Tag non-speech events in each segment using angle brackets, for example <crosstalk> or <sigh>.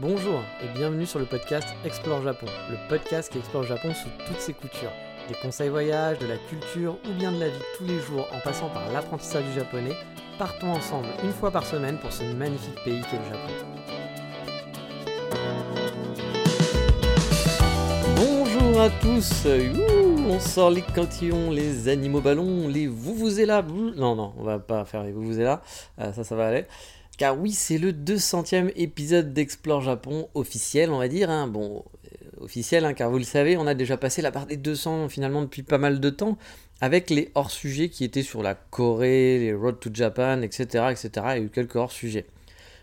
Bonjour et bienvenue sur le podcast Explore Japon, le podcast qui explore Japon sous toutes ses coutures. Des conseils voyage, de la culture ou bien de la vie tous les jours en passant par l'apprentissage du japonais, partons ensemble une fois par semaine pour ce magnifique pays qu'est le Japon. Bonjour à tous, on sort les cantillons, les animaux ballons, les vous vous là. Non, non, on va pas faire les vous vous là, Euh, ça, ça va aller. Car oui, c'est le 200e épisode d'Explore Japon officiel, on va dire. hein. Bon, euh, officiel, hein, car vous le savez, on a déjà passé la part des 200 finalement depuis pas mal de temps, avec les hors-sujets qui étaient sur la Corée, les Road to Japan, etc. etc. Il y a eu quelques hors-sujets.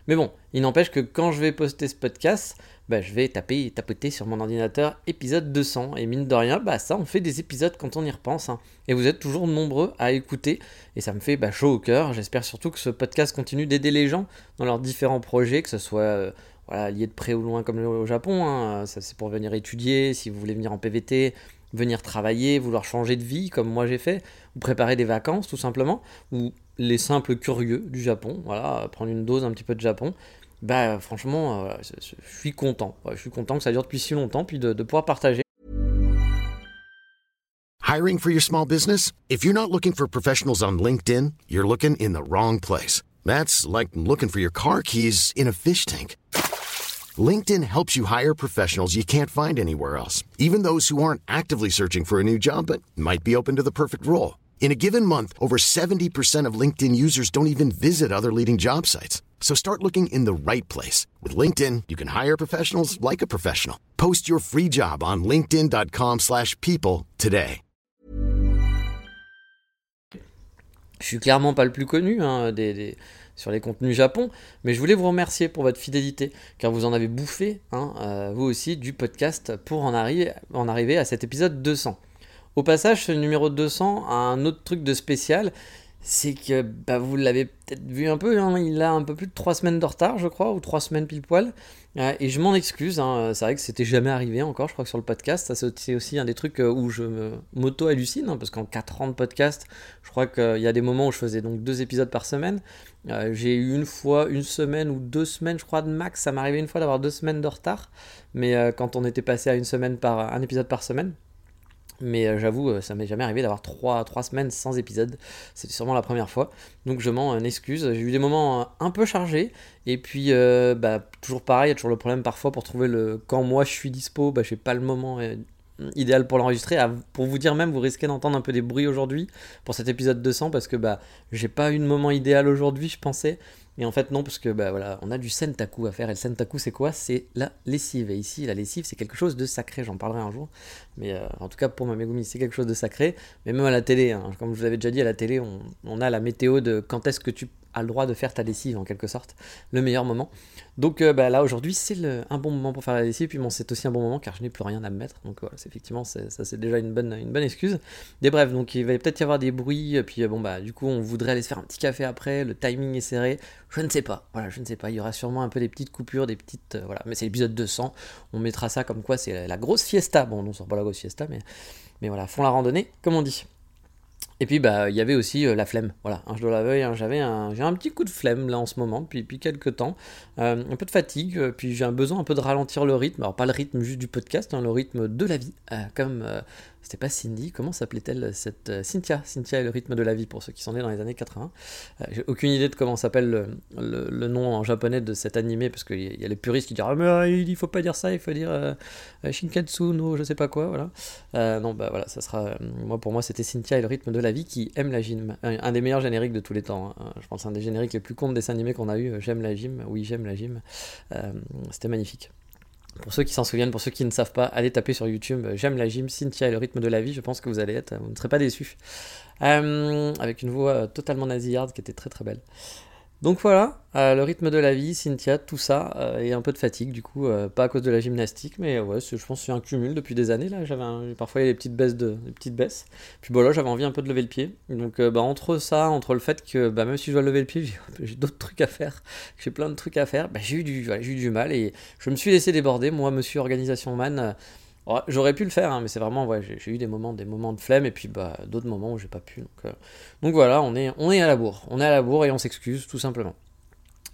Mais bon, il n'empêche que quand je vais poster ce podcast, bah, je vais taper et tapoter sur mon ordinateur épisode 200. Et mine de rien, bah, ça, on fait des épisodes quand on y repense. hein. Et vous êtes toujours nombreux à écouter. Et ça me fait bah, chaud au cœur. J'espère surtout que ce podcast continue d'aider les gens dans leurs différents projets, que ce soit euh, voilà, lié de près ou loin comme au Japon. hein. Ça, c'est pour venir étudier, si vous voulez venir en PVT, venir travailler, vouloir changer de vie comme moi j'ai fait, ou préparer des vacances tout simplement, ou les simples curieux du Japon, voilà, prendre une dose un petit peu de Japon. Bah franchement, euh, je suis content. Je suis content que ça dure depuis si longtemps, puis de, de pouvoir partager. Hiring for your small business? If you're not looking for professionals on LinkedIn, you're looking in the wrong place. That's like looking for your car keys in a fish tank. LinkedIn helps you hire professionals you can't find anywhere else, even those who aren't actively searching for a new job but might be open to the perfect role. In a given month, over 70% of LinkedIn users don't even visit other leading job sites. So start looking in the right place. With LinkedIn, you can hire professionals like a professional. Post your free job on linkedin.com/people slash people today. Je suis clairement pas le plus connu hein, sur les contenus Japon, mais je voulais vous remercier pour votre fidélité, car vous en avez bouffé, hein, euh, vous aussi, du podcast pour en en arriver à cet épisode 200. Au passage, ce numéro 200 a un autre truc de spécial, c'est que bah, vous l'avez peut-être vu un peu, hein, il a un peu plus de 3 semaines de retard, je crois, ou 3 semaines pile poil. Euh, et je m'en excuse, hein, c'est vrai que c'était jamais arrivé encore, je crois sur le podcast, c'est aussi un des trucs euh, où je m'auto-hallucine, hein, parce qu'en 4 ans de podcast, je crois qu'il y a des moments où je faisais donc deux épisodes par semaine. Euh, j'ai eu une fois, une semaine ou deux semaines, je crois, de max, ça m'arrivait une fois d'avoir deux semaines de retard, mais quand on était passé à une semaine par un épisode par semaine. Mais euh, j'avoue, euh, ça m'est jamais arrivé d'avoir trois, trois semaines sans épisode. C'était sûrement la première fois. Donc je m'en euh, excuse. J'ai eu des moments un peu chargés. Et puis, bah, toujours pareil, il y a toujours le problème parfois pour trouver le. Quand moi je suis dispo, bah, j'ai pas le moment idéal pour l'enregistrer. Pour vous dire même, vous risquez d'entendre un peu des bruits aujourd'hui pour cet épisode 200 parce que bah, j'ai pas eu de moment idéal aujourd'hui, je pensais. Et en fait, non, parce que bah, voilà, on a du sentaku à faire. Et le sentaku, c'est quoi? C'est la lessive. Et ici, la lessive, c'est quelque chose de sacré. J'en parlerai un jour. Mais euh, en tout cas, pour ma Megumi, c'est quelque chose de sacré. Mais même à la télé, hein, comme je vous l'avais déjà dit, à la télé, on, on a la météo de quand est-ce que tu le droit de faire ta lessive, en quelque sorte. Le meilleur moment. Donc euh, bah, là, aujourd'hui, c'est un bon moment pour faire la lessive. Puis bon, c'est aussi un bon moment car je n'ai plus rien à me mettre. Donc voilà, c'est effectivement, ça, c'est déjà une bonne, une bonne excuse. Des brefs, donc il va peut-être y avoir des bruits. Puis euh, bon, bah, du coup, on voudrait aller se faire un petit café après. Le timing est serré. Je ne sais pas. Voilà, je ne sais pas. Il y aura sûrement un peu des petites coupures, des petites. euh, voilà, mais c'est l'épisode 200. On mettra ça comme quoi c'est la, grosse fiesta. Bon, non, c'est pas la grosse fiesta, mais, mais voilà, font la randonnée, comme on dit. Et puis bah il y avait aussi euh, la flemme, voilà, hein, je dois l'avouer, hein, j'avais un, j'ai un petit coup de flemme là en ce moment, puis, puis quelques temps, Euh, un peu de fatigue, euh, puis j'ai un besoin un peu de ralentir le rythme, alors pas le rythme juste du podcast, hein, le rythme de la vie, comme c'était pas Cindy, comment s'appelait-elle cette euh, Cynthia, Cynthia et le rythme de la vie pour ceux qui sont nés dans les années 80. Euh, j'ai aucune idée de comment s'appelle le, nom en japonais de cet animé, parce qu'il y, y a les puristes qui disent ah mais euh, il faut pas dire ça, il faut dire euh, Shinkatsu no je sais pas quoi, voilà. Non, bah voilà, ça sera. moi, pour moi, c'était Cynthia et le rythme de la vie qui aime la gym. Un, des meilleurs génériques de tous les temps. hein. Je pense un des génériques les plus cons de dessins animés qu'on a eu. J'aime la gym. Oui, j'aime la gym. C'était magnifique. Pour ceux qui s'en souviennent, pour ceux qui ne savent pas, allez taper sur YouTube euh, J'aime la gym, Cynthia et le rythme de la vie. Je pense que vous allez être, vous ne serez pas déçus. Euh, avec une voix euh, totalement nasillarde qui était très très belle. Donc voilà, euh, le rythme de la vie, Cynthia, tout ça, euh, et un peu de fatigue du coup, euh, pas à cause de la gymnastique, mais ouais, je pense que c'est un cumul depuis des années là. J'avais parfois il y a des petites baisses de, des petites baisses. Puis bon là j'avais envie un peu de lever le pied. Donc euh, bah, entre ça, entre le fait que bah, même si je dois lever le pied, <laughs> j'ai- d'autres trucs à faire, <laughs> j'ai plein de trucs à faire, bah, j'ai eu du, eu du mal et je me suis laissé déborder. Moi, Monsieur Organisation Man. Euh, J'aurais pu le faire, hein, mais c'est vraiment, j'ai eu des moments, des moments de flemme et puis bah, d'autres moments où j'ai pas pu. Donc, euh, voilà, on est, à la bourre. On est à la bourre et on s'excuse tout simplement.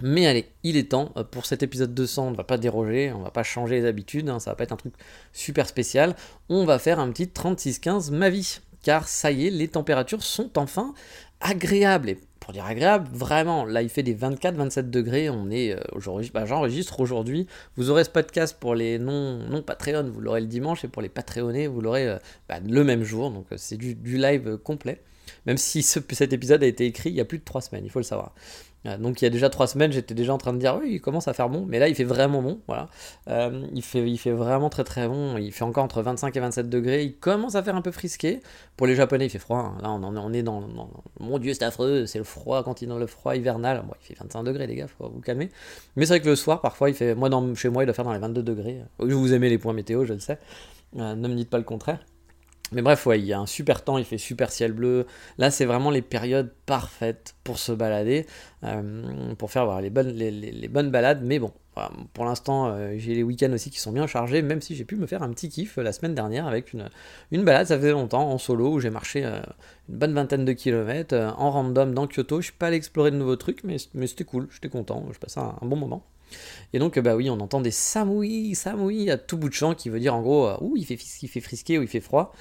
Mais allez, il est temps. Pour cet épisode 200, on ne va pas déroger, on va pas changer les habitudes, hein, ça va pas être un truc super spécial. On va faire un petit 36-15 ma vie. Car ça y est, les températures sont enfin agréables. Pour dire agréable, vraiment, là il fait des 24-27 degrés, on est euh, aujourd'hui, bah, j'enregistre aujourd'hui, vous aurez ce podcast pour les non, non Patreon, vous l'aurez le dimanche, et pour les Patreonnés, vous l'aurez euh, bah, le même jour, donc euh, c'est du, live complet, même si cet épisode a été écrit il y a plus de 3 semaines, il faut le savoir. Euh, donc il y a déjà trois semaines, j'étais déjà en train de dire oui, il commence à faire bon, mais là il fait vraiment bon, voilà. Euh, il, fait, vraiment très très bon, il fait encore entre 25 et 27 degrés, il commence à faire un peu frisqué. Pour les Japonais, il fait froid, hein. là on, on est dans, Mon dieu, c'est affreux, c'est le froid, quand il est dans le froid hivernal, bon, il fait 25 degrés les gars, faut vous calmer. Mais c'est vrai que le soir, parfois, il fait... Moi, dans, chez moi, il doit faire dans les 22 degrés. Vous aimez les points météo, je le sais, euh, ne me dites pas le contraire. Mais bref, ouais, il y a un super temps, il fait super ciel bleu. Là, c'est vraiment les périodes parfaites pour se balader, euh, pour faire les, bonnes, les, bonnes balades. Mais bon, pour l'instant, euh, j'ai les week-ends aussi qui sont bien chargés, même si j'ai pu me faire un petit kiff la semaine dernière avec une, une balade, ça faisait longtemps, en solo, où j'ai marché euh, une bonne vingtaine de kilomètres, en random dans Kyoto. Je suis pas allé explorer de nouveaux trucs, mais, mais c'était cool, j'étais content, je passais un bon moment. Et donc, bah oui, on entend des samouis, samouis à tout bout de champ qui veut dire en gros, euh, ouh, il fait, il fait frisqué ou il fait froid.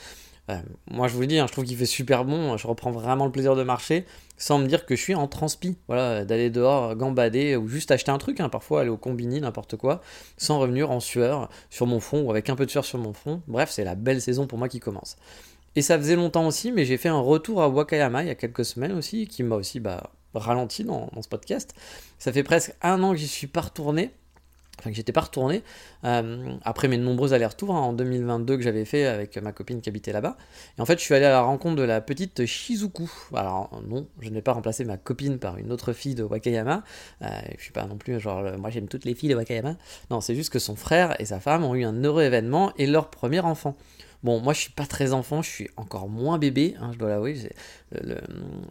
Moi, je vous le dis, hein, je trouve qu'il fait super bon. Je reprends vraiment le plaisir de marcher sans me dire que je suis en transpi. Voilà, d'aller dehors, gambader ou juste acheter un truc, hein, parfois aller au combini, n'importe quoi, sans revenir en sueur sur mon front ou avec un peu de sueur sur mon front. Bref, c'est la belle saison pour moi qui commence. Et ça faisait longtemps aussi, mais j'ai fait un retour à Wakayama il y a quelques semaines aussi, qui m'a aussi bah, ralenti dans, dans, ce podcast. Ça fait presque un an que j'y suis pas retourné enfin que j'étais pas retourné, euh, après mes nombreux allers-retours hein, en 2022 que j'avais fait avec ma copine qui habitait là-bas. Et en fait, je suis allé à la rencontre de la petite Shizuku. Alors non, je n'ai pas remplacé ma copine par une autre fille de Wakayama. Euh, je suis pas non plus genre, moi j'aime toutes les filles de Wakayama. Non, c'est juste que son frère et sa femme ont eu un heureux événement et leur premier enfant. Bon, moi je suis pas très enfant, je suis encore moins bébé, hein, je dois l'avouer.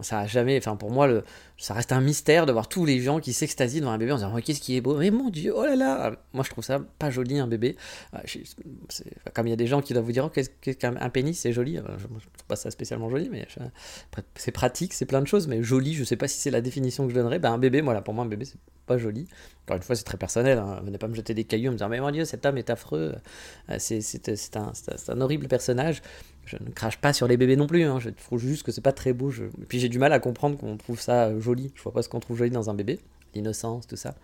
Ça a jamais, enfin pour moi, le, ça reste un mystère de voir tous les gens qui s'extasient devant un bébé en disant qu'est-ce qui est beau, mais mon dieu, oh là là Moi je trouve ça pas joli un bébé. Comme il y a des gens qui doivent vous dire oh, qu'est-ce qu'un pénis, c'est joli. Je, je trouve pas ça spécialement joli, mais c'est pratique, c'est plein de choses, mais joli, je sais pas si c'est la définition que je donnerais. Ben, un bébé, voilà, pour moi un bébé c'est pas joli. Encore une fois, c'est très personnel. Hein. Venez pas me jeter des cailloux en me disant Mais mon Dieu, cet homme est affreux. Euh, c'est un, un, horrible personnage. Je ne crache pas sur les bébés non plus. Hein. Je trouve juste que c'est pas très beau. Et puis j'ai du mal à comprendre qu'on trouve ça joli. Je vois pas ce qu'on trouve joli dans un bébé. L'innocence, tout ça.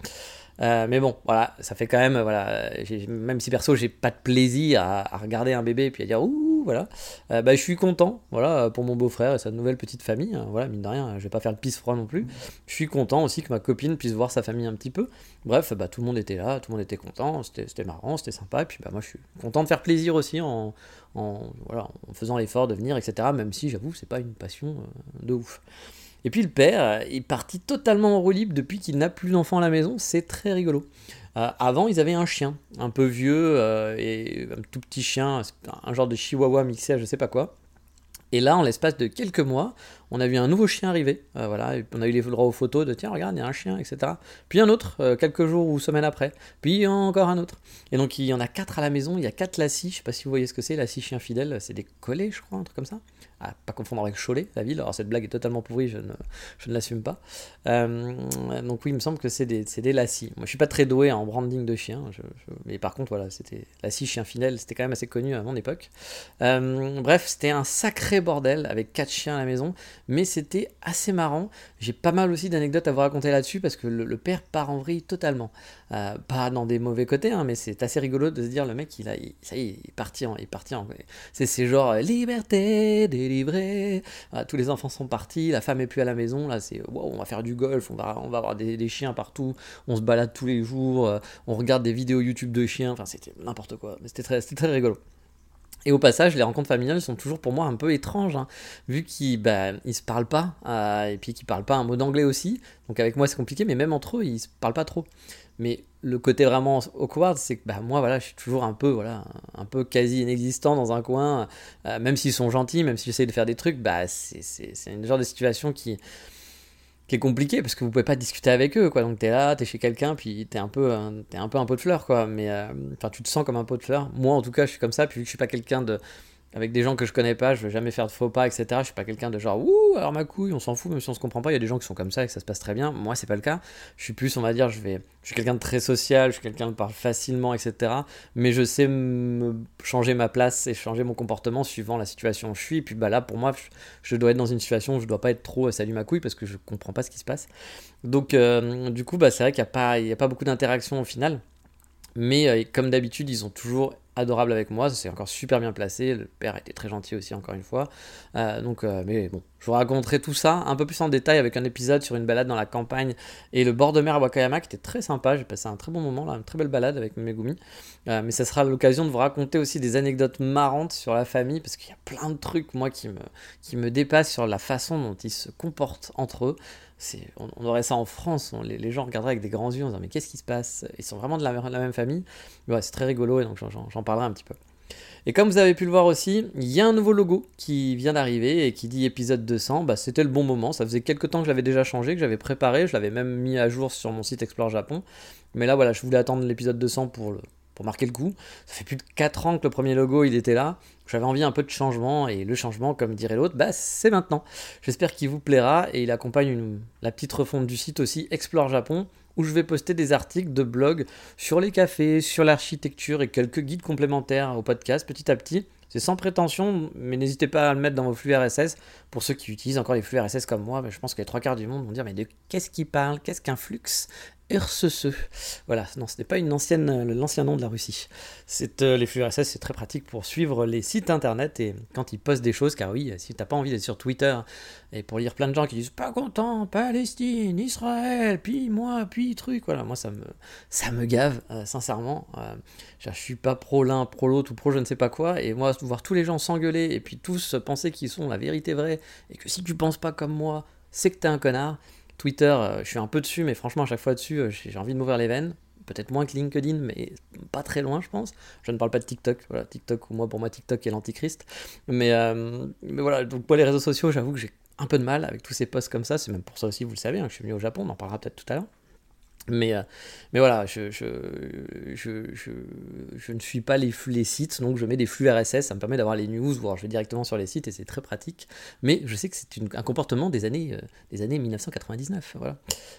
Euh, mais bon, voilà, ça fait quand même, voilà, même si perso j'ai pas de plaisir à, regarder un bébé et puis à dire ouh, voilà, euh, bah, je suis content, voilà, pour mon beau-frère et sa nouvelle petite famille, hein, voilà, mine de rien, je vais pas faire le pisse froid non plus. Je suis content aussi que ma copine puisse voir sa famille un petit peu. Bref, bah, tout le monde était là, tout le monde était content, c'était marrant, c'était sympa, et puis bah, moi je suis content de faire plaisir aussi en, en, faisant l'effort de venir, etc. Même si j'avoue, c'est pas une passion euh, de ouf. Et puis le père est parti totalement en roue libre depuis qu'il n'a plus d'enfants à la maison, c'est très rigolo. Euh, avant, ils avaient un chien, un peu vieux, euh, et un tout petit chien, un genre de chihuahua mixé à je sais pas quoi. Et là, en l'espace de quelques mois, on a vu un nouveau chien arriver. Euh, voilà, on a eu les droits aux photos de tiens, regarde, il y a un chien, etc. Puis un autre, euh, quelques jours ou semaines après. Puis encore un autre. Et donc il y en a quatre à la maison. Il y a quatre lassis. Je sais pas si vous voyez ce que c'est. Lassis chien fidèle, c'est des collets, je crois, un truc comme ça. Ah, pas confondre avec Cholet, la ville. Alors cette blague est totalement pourrie, je ne, l'assume pas. Euh, donc oui, il me semble que c'est des, des. Moi, je suis pas très doué en branding de chien. mais par contre, voilà, c'était chien fidèle. C'était quand même assez connu à mon époque. bref, c'était un sacré bordel avec quatre chiens à la maison mais c'était assez marrant. J'ai pas mal aussi d'anecdotes à vous raconter là-dessus parce que le, père part en vrille totalement. Euh, pas dans des mauvais côtés, hein, mais c'est assez rigolo de se dire le mec, il a, ça y est, il est parti en, il. C'est genre euh, liberté délivrée. tous les enfants sont partis, la femme est plus à la maison. Là, c'est wow, on va faire du golf, on va, on va avoir des, chiens partout, on se balade tous les jours, euh, on regarde des vidéos YouTube de chiens. Enfin, c'était n'importe quoi, c'était très, très rigolo. Et au passage, les rencontres familiales sont toujours pour moi un peu étranges, hein, vu qu'ils bah, se parlent pas, euh, et puis qu'ils parlent pas un mot d'anglais aussi. Donc avec moi c'est compliqué, mais même entre eux, ils se parlent pas trop. Mais le côté vraiment awkward, c'est que bah, moi voilà, je suis toujours un peu voilà, un peu quasi inexistant dans un coin, euh, même s'ils sont gentils, même si j'essaie de faire des trucs, bah c'est une genre de situation qui qui est compliqué parce que vous pouvez pas discuter avec eux quoi. Donc t'es là t'es chez quelqu'un puis t'es un peu un, un peu un pot de fleurs quoi. Mais euh, enfin tu te sens comme un pot de fleurs. Moi en tout cas je suis comme ça puis vu je suis pas quelqu'un de avec des gens que je connais pas, je vais jamais faire de faux pas, etc. Je suis pas quelqu'un de genre, ouh, alors ma couille, on s'en fout, même si on se comprend pas. Il y a des gens qui sont comme ça et que ça se passe très bien. Moi, c'est pas le cas. Je suis plus, on va dire, je vais, je suis quelqu'un de très social, je suis quelqu'un qui parle facilement, etc. Mais je sais me changer ma place et changer mon comportement suivant la situation où je suis. Et puis bah là, pour moi, je, dois être dans une situation où je dois pas être trop salut ma couille parce que je comprends pas ce qui se passe. Donc, euh, du coup, bah, c'est vrai qu'il n'y a, pas, a pas beaucoup d'interaction au final. Mais euh, comme d'habitude, ils ont toujours adorable avec moi, ça s'est encore super bien placé, le père était très gentil aussi encore une fois. Euh, donc, euh, mais bon, je vous raconterai tout ça un peu plus en détail avec un épisode sur une balade dans la campagne et le bord de mer à Wakayama qui était très sympa, j'ai passé un très bon moment là, une très belle balade avec Megumi. Euh, mais ça sera l'occasion de vous raconter aussi des anecdotes marrantes sur la famille parce qu'il y a plein de trucs moi qui me, qui me dépassent sur la façon dont ils se comportent entre eux. On, aurait ça en France, les, gens regarderaient avec des grands yeux en disant mais qu'est-ce qui se passe? Ils sont vraiment de la, même famille. C'est très rigolo et donc j'en parlerai un petit peu. Et comme vous avez pu le voir aussi, il y a un nouveau logo qui vient d'arriver et qui dit épisode 200. Bah, C'était le bon moment. Ça faisait quelques temps que je l'avais déjà changé, que j'avais préparé. Je l'avais même mis à jour sur mon site Explore Japon. Mais là, voilà, je voulais attendre l'épisode 200 pour, le, pour marquer le coup. Ça fait plus de 4 ans que le premier logo il était là. J'avais envie un peu de changement et le changement, comme dirait l'autre, bah, c'est maintenant. J'espère qu'il vous plaira et il accompagne la petite refonte du site aussi Explore Japon où je vais poster des articles de blog sur les cafés, sur l'architecture et quelques guides complémentaires au podcast petit à petit. C'est sans prétention, mais n'hésitez pas à le mettre dans vos flux RSS. Pour ceux qui utilisent encore les flux RSS comme moi, je pense que les trois quarts du monde vont dire Mais de qu'est-ce qu'il parle? Qu'est-ce qu'un flux? RSS. Voilà, non, ce n'est pas une ancienne, euh, l'ancien nom de la Russie. C'est, euh, les flux RSS, c'est très pratique pour suivre les sites internet et quand ils postent des choses, car oui, si tu n'as pas envie d'être sur Twitter et pour lire plein de gens qui disent pas content, Palestine, Israël, puis moi, puis truc, voilà, moi ça me, ça me gave, euh, sincèrement. je suis pas pro l'un, pro l'autre ou pro je ne sais pas quoi, et moi, voir tous les gens s'engueuler et puis tous penser qu'ils sont la vérité vraie et que si tu penses pas comme moi, c'est que t'es un connard. Twitter, euh, je suis un peu dessus, mais franchement, à chaque fois dessus, euh, j'ai envie de m'ouvrir les veines. Peut-être moins que LinkedIn, mais pas très loin, je pense. Je ne parle pas de TikTok. Voilà, TikTok, moi, pour moi, TikTok est l'antichrist. Mais, euh, mais voilà, donc pour les réseaux sociaux, j'avoue que j'ai un peu de mal avec tous ces posts comme ça. C'est même pour ça aussi, vous le savez, hein, que je suis venu au Japon. On en parlera peut-être tout à l'heure. Mais, euh, mais voilà, je, je, je, je, ne suis pas les, les sites, donc je mets des flux RSS, ça me permet d'avoir les news, voire je vais directement sur les sites et c'est très pratique. Mais je sais que c'est un comportement des années, euh, des années 1999. Voilà.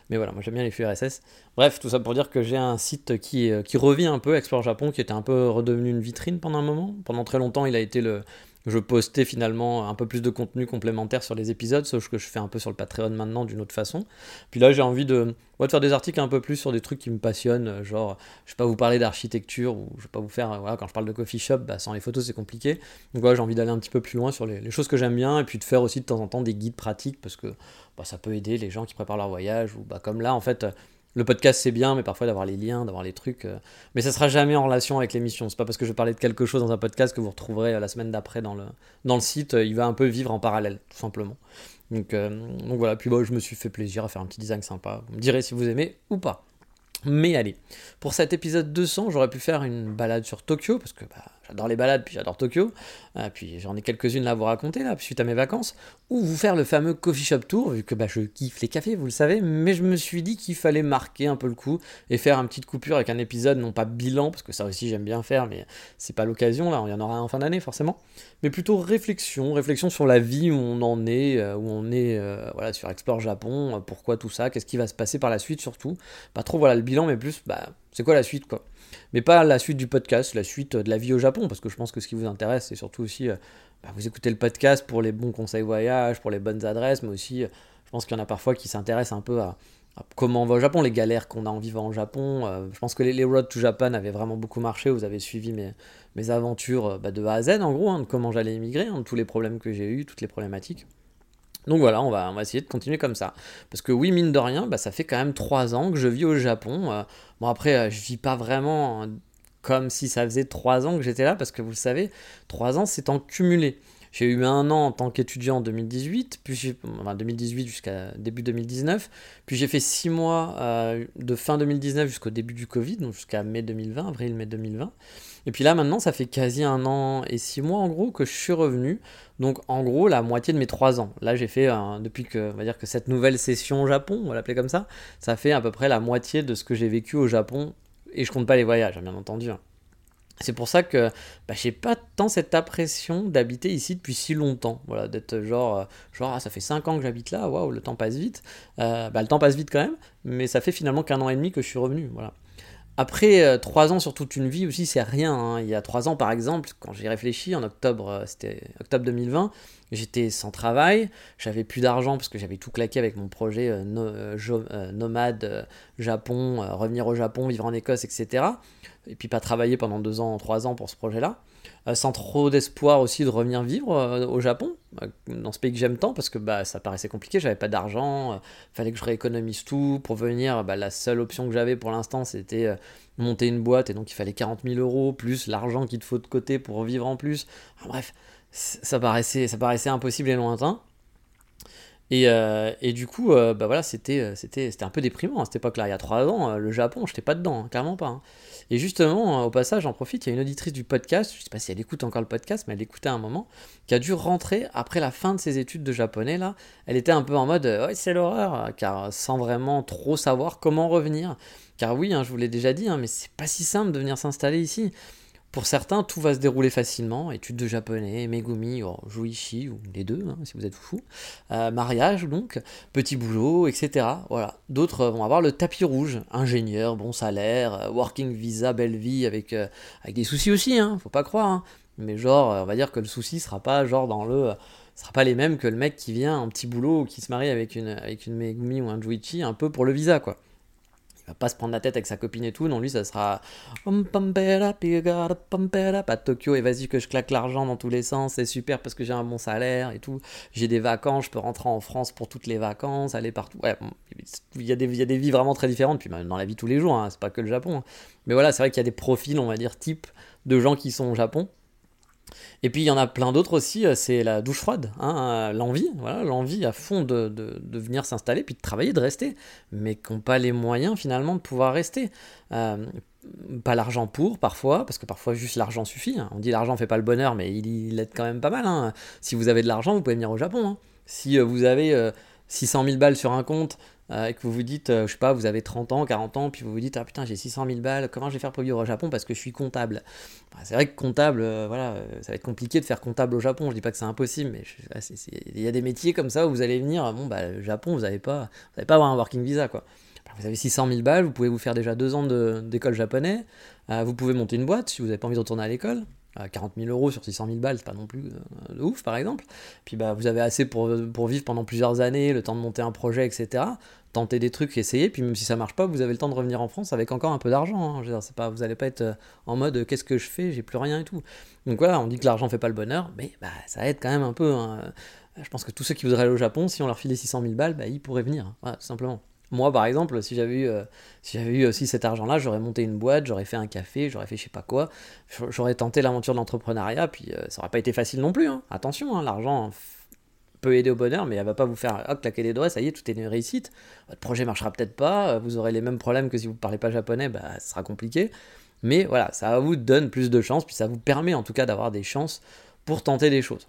Mais voilà, moi j'aime bien les flux RSS. Bref, tout ça pour dire que j'ai un site qui, qui revient un peu, Explore Japon, qui était un peu redevenu une vitrine pendant un moment. Pendant très longtemps, il a été le, je postais finalement un peu plus de contenu complémentaire sur les épisodes, sauf que je fais un peu sur le Patreon maintenant d'une autre façon. Puis là, j'ai envie de, de faire des articles un peu plus sur des trucs qui me passionnent, genre, je vais pas vous parler d'architecture, ou je vais pas vous faire, voilà, quand je parle de coffee shop, bah, sans les photos, c'est compliqué. Donc voilà, j'ai envie d'aller un petit peu plus loin sur les, choses que j'aime bien, et puis de faire aussi de temps en temps des guides pratiques, parce que bah, ça peut aider les gens qui préparent leur voyage, ou bah, comme là, en fait, le podcast c'est bien, mais parfois d'avoir les liens, d'avoir les trucs. Euh, mais ça sera jamais en relation avec l'émission. C'est pas parce que je parlais de quelque chose dans un podcast que vous retrouverez euh, la semaine d'après dans le, site. Il va un peu vivre en parallèle, tout simplement. Donc, euh, voilà, puis bon, je me suis fait plaisir à faire un petit design sympa. Vous me direz si vous aimez ou pas. Mais allez, pour cet épisode 200, j'aurais pu faire une balade sur Tokyo, parce que bah, j'adore les balades, puis j'adore Tokyo, euh, puis j'en ai quelques-unes à vous raconter, là, suite à mes vacances, ou vous faire le fameux coffee shop tour, vu que bah, je kiffe les cafés, vous le savez, mais je me suis dit qu'il fallait marquer un peu le coup, et faire une petite coupure avec un épisode, non pas bilan, parce que ça aussi j'aime bien faire, mais c'est pas l'occasion, là, il y en aura en fin d'année forcément, mais plutôt réflexion, réflexion sur la vie où on en est, euh, où on est, euh, voilà, sur Explore Japon, pourquoi tout ça, qu'est-ce qui va se passer par la suite surtout, pas trop voilà le bilan, mais plus, bah, c'est quoi la suite, quoi mais pas la suite du podcast, la suite de la vie au Japon, parce que je pense que ce qui vous intéresse, c'est surtout aussi, euh, bah, vous écoutez le podcast pour les bons conseils voyage, pour les bonnes adresses, mais aussi, euh, je pense qu'il y en a parfois qui s'intéressent un peu à, comment on va au Japon, les galères qu'on a en vivant au Japon. Euh, je pense que les, les, Road to Japan avaient vraiment beaucoup marché, vous avez suivi mes, mes aventures bah, de A à Z, en gros, hein, de comment j'allais immigrer, hein, de tous les problèmes que j'ai eu, toutes les problématiques. Donc voilà, on va, essayer de continuer comme ça. Parce que oui, mine de rien, bah, ça fait quand même 3 ans que je vis au Japon. Euh, bon après, euh, je vis pas vraiment comme si ça faisait 3 ans que j'étais là, parce que vous le savez, 3 ans c'est en cumulé. J'ai eu un an en tant qu'étudiant en 2018, puis enfin 2018 jusqu'à début 2019, puis j'ai fait 6 mois euh, de fin 2019 jusqu'au début du Covid, donc jusqu'à mai 2020, avril-mai 2020. Et puis là maintenant, ça fait quasi un an et 6 mois en gros que je suis revenu. Donc en gros, la moitié de mes 3 ans. Là, j'ai fait, depuis que, on va dire que cette nouvelle session au Japon, on va l'appeler comme ça, ça fait à peu près la moitié de ce que j'ai vécu au Japon. Et je compte pas les voyages, hein, bien entendu. Hein. C'est pour ça que bah, j'ai pas tant cette impression d'habiter ici depuis si longtemps. Voilà, d'être genre, euh, genre ah, ça fait 5 ans que j'habite là, waouh, le temps passe vite. Euh, bah, le temps passe vite quand même, mais ça fait finalement qu'un an et demi que je suis revenu. Voilà. Après, 3 euh, ans sur toute une vie aussi, c'est rien. Hein. Il y a 3 ans par exemple, quand j'ai réfléchi, en octobre, c'était octobre 2020, j'étais sans travail, j'avais plus d'argent parce que j'avais tout claqué avec mon projet nomade, Japon, revenir au Japon, vivre en Écosse, etc et puis pas travailler pendant deux ans, trois ans pour ce projet-là, euh, sans trop d'espoir aussi de revenir vivre euh, au Japon, euh, dans ce pays que j'aime tant, parce que bah, ça paraissait compliqué, j'avais pas d'argent, fallait que je rééconomise tout, pour venir, bah, la seule option que j'avais pour l'instant c'était monter une boîte, et donc il fallait 40 000 euros, plus l'argent qu'il te faut de côté pour vivre en plus, bref, ça paraissait, ça paraissait impossible et lointain. Et, et, du coup, bah voilà, c'était, c'était, c'était un peu déprimant à cette époque-là. Il y a trois ans, le Japon, j'étais pas dedans, hein, clairement pas. Hein. Et justement, au passage, j'en profite, il y a une auditrice du podcast, je sais pas si elle écoute encore le podcast, mais elle écoutait à un moment, qui a dû rentrer après la fin de ses études de japonais, là. Elle était un peu en mode, ouais, c'est l'horreur, car sans vraiment trop savoir comment revenir. Car oui, hein, je vous l'ai déjà dit, mais c'est pas si simple de venir s'installer ici. Pour certains, tout va se dérouler facilement. Études de japonais, Megumi, oh, Juichi, ou les deux, hein, si vous êtes fou. Euh, mariage, donc, petit boulot, etc. Voilà. D'autres vont avoir le tapis rouge. Ingénieur, bon salaire, euh, working visa, belle vie, avec, euh, avec des soucis aussi, hein, faut pas croire. Hein. Mais genre, on va dire que le souci sera pas genre dans le sera pas les mêmes que le mec qui vient en petit boulot ou qui se marie avec une, avec une Megumi ou un Juichi un peu pour le visa, quoi va pas se prendre la tête avec sa copine et tout. Non, lui, ça sera à Tokyo et vas-y que je claque l'argent dans tous les sens. C'est super parce que j'ai un bon salaire et tout. J'ai des vacances, je peux rentrer en France pour toutes les vacances, aller partout. Ouais, il y, a des, vies vraiment très différentes. Puis même dans la vie tous les jours, hein, c'est pas que le Japon. Hein. Mais voilà, c'est vrai qu'il y a des profils, on va dire, type de gens qui sont au Japon. Et puis il y en a plein d'autres aussi, euh, c'est la douche froide, hein, euh, l'envie, voilà, l'envie à fond de, venir s'installer, puis de travailler, de rester, mais qui n'ont pas les moyens finalement de pouvoir rester. Euh, pas l'argent pour parfois, parce que parfois juste l'argent suffit. Hein. On dit l'argent fait pas le bonheur, mais il, aide quand même pas mal. Hein. Si vous avez de l'argent, vous pouvez venir au Japon. Si vous avez 600 000 balles sur un compte, euh, et que vous vous dites, euh, je sais pas, vous avez 30 ans, 40 ans, puis vous vous dites, ah putain, j'ai 600 000 balles, comment je vais faire pour vivre au Japon parce que je suis comptable? C'est vrai que comptable, euh, voilà, ça va être compliqué de faire comptable au Japon, je dis pas que c'est impossible, mais il y a des métiers comme ça où vous allez venir, bon, bah, le Japon, vous n'allez pas, vous pas avoir un working visa, quoi. Vous avez 600 000 balles, vous pouvez vous faire déjà deux ans d'école japonais, vous pouvez monter une boîte si vous n'avez pas envie de retourner à l'école. 40 000 euros sur 600 000 balles, c'est pas non plus de ouf par exemple. Puis bah, vous avez assez pour, pour vivre pendant plusieurs années, le temps de monter un projet, etc tenter des trucs, essayer, puis même si ça marche pas, vous avez le temps de revenir en France avec encore un peu d'argent. Hein. C'est pas, vous n'allez pas être euh, en mode euh, qu'est-ce que je fais, j'ai plus rien et tout. Donc voilà, on dit que l'argent fait pas le bonheur, mais bah, ça aide quand même un peu. Hein. Je pense que tous ceux qui voudraient aller au Japon, si on leur filait 600 000 balles, bah, ils pourraient venir, hein. tout simplement. Moi, par exemple, si j'avais eu, euh, si j'avais eu aussi cet argent-là, j'aurais monté une boîte, j'aurais fait un café, j'aurais fait je sais pas quoi, j'aurais tenté l'aventure de l'entrepreneuriat, puis ça aurait pas été facile non plus. Attention, l'argent peut aider au bonheur, mais elle va pas vous faire claquer les doigts, ça y est, tout est une réussite. Votre projet marchera peut-être pas, vous aurez les mêmes problèmes que si vous ne parlez pas japonais, bah, ce sera compliqué. Mais voilà, ça vous donne plus de chances, puis ça vous permet en tout cas d'avoir des chances pour tenter des choses.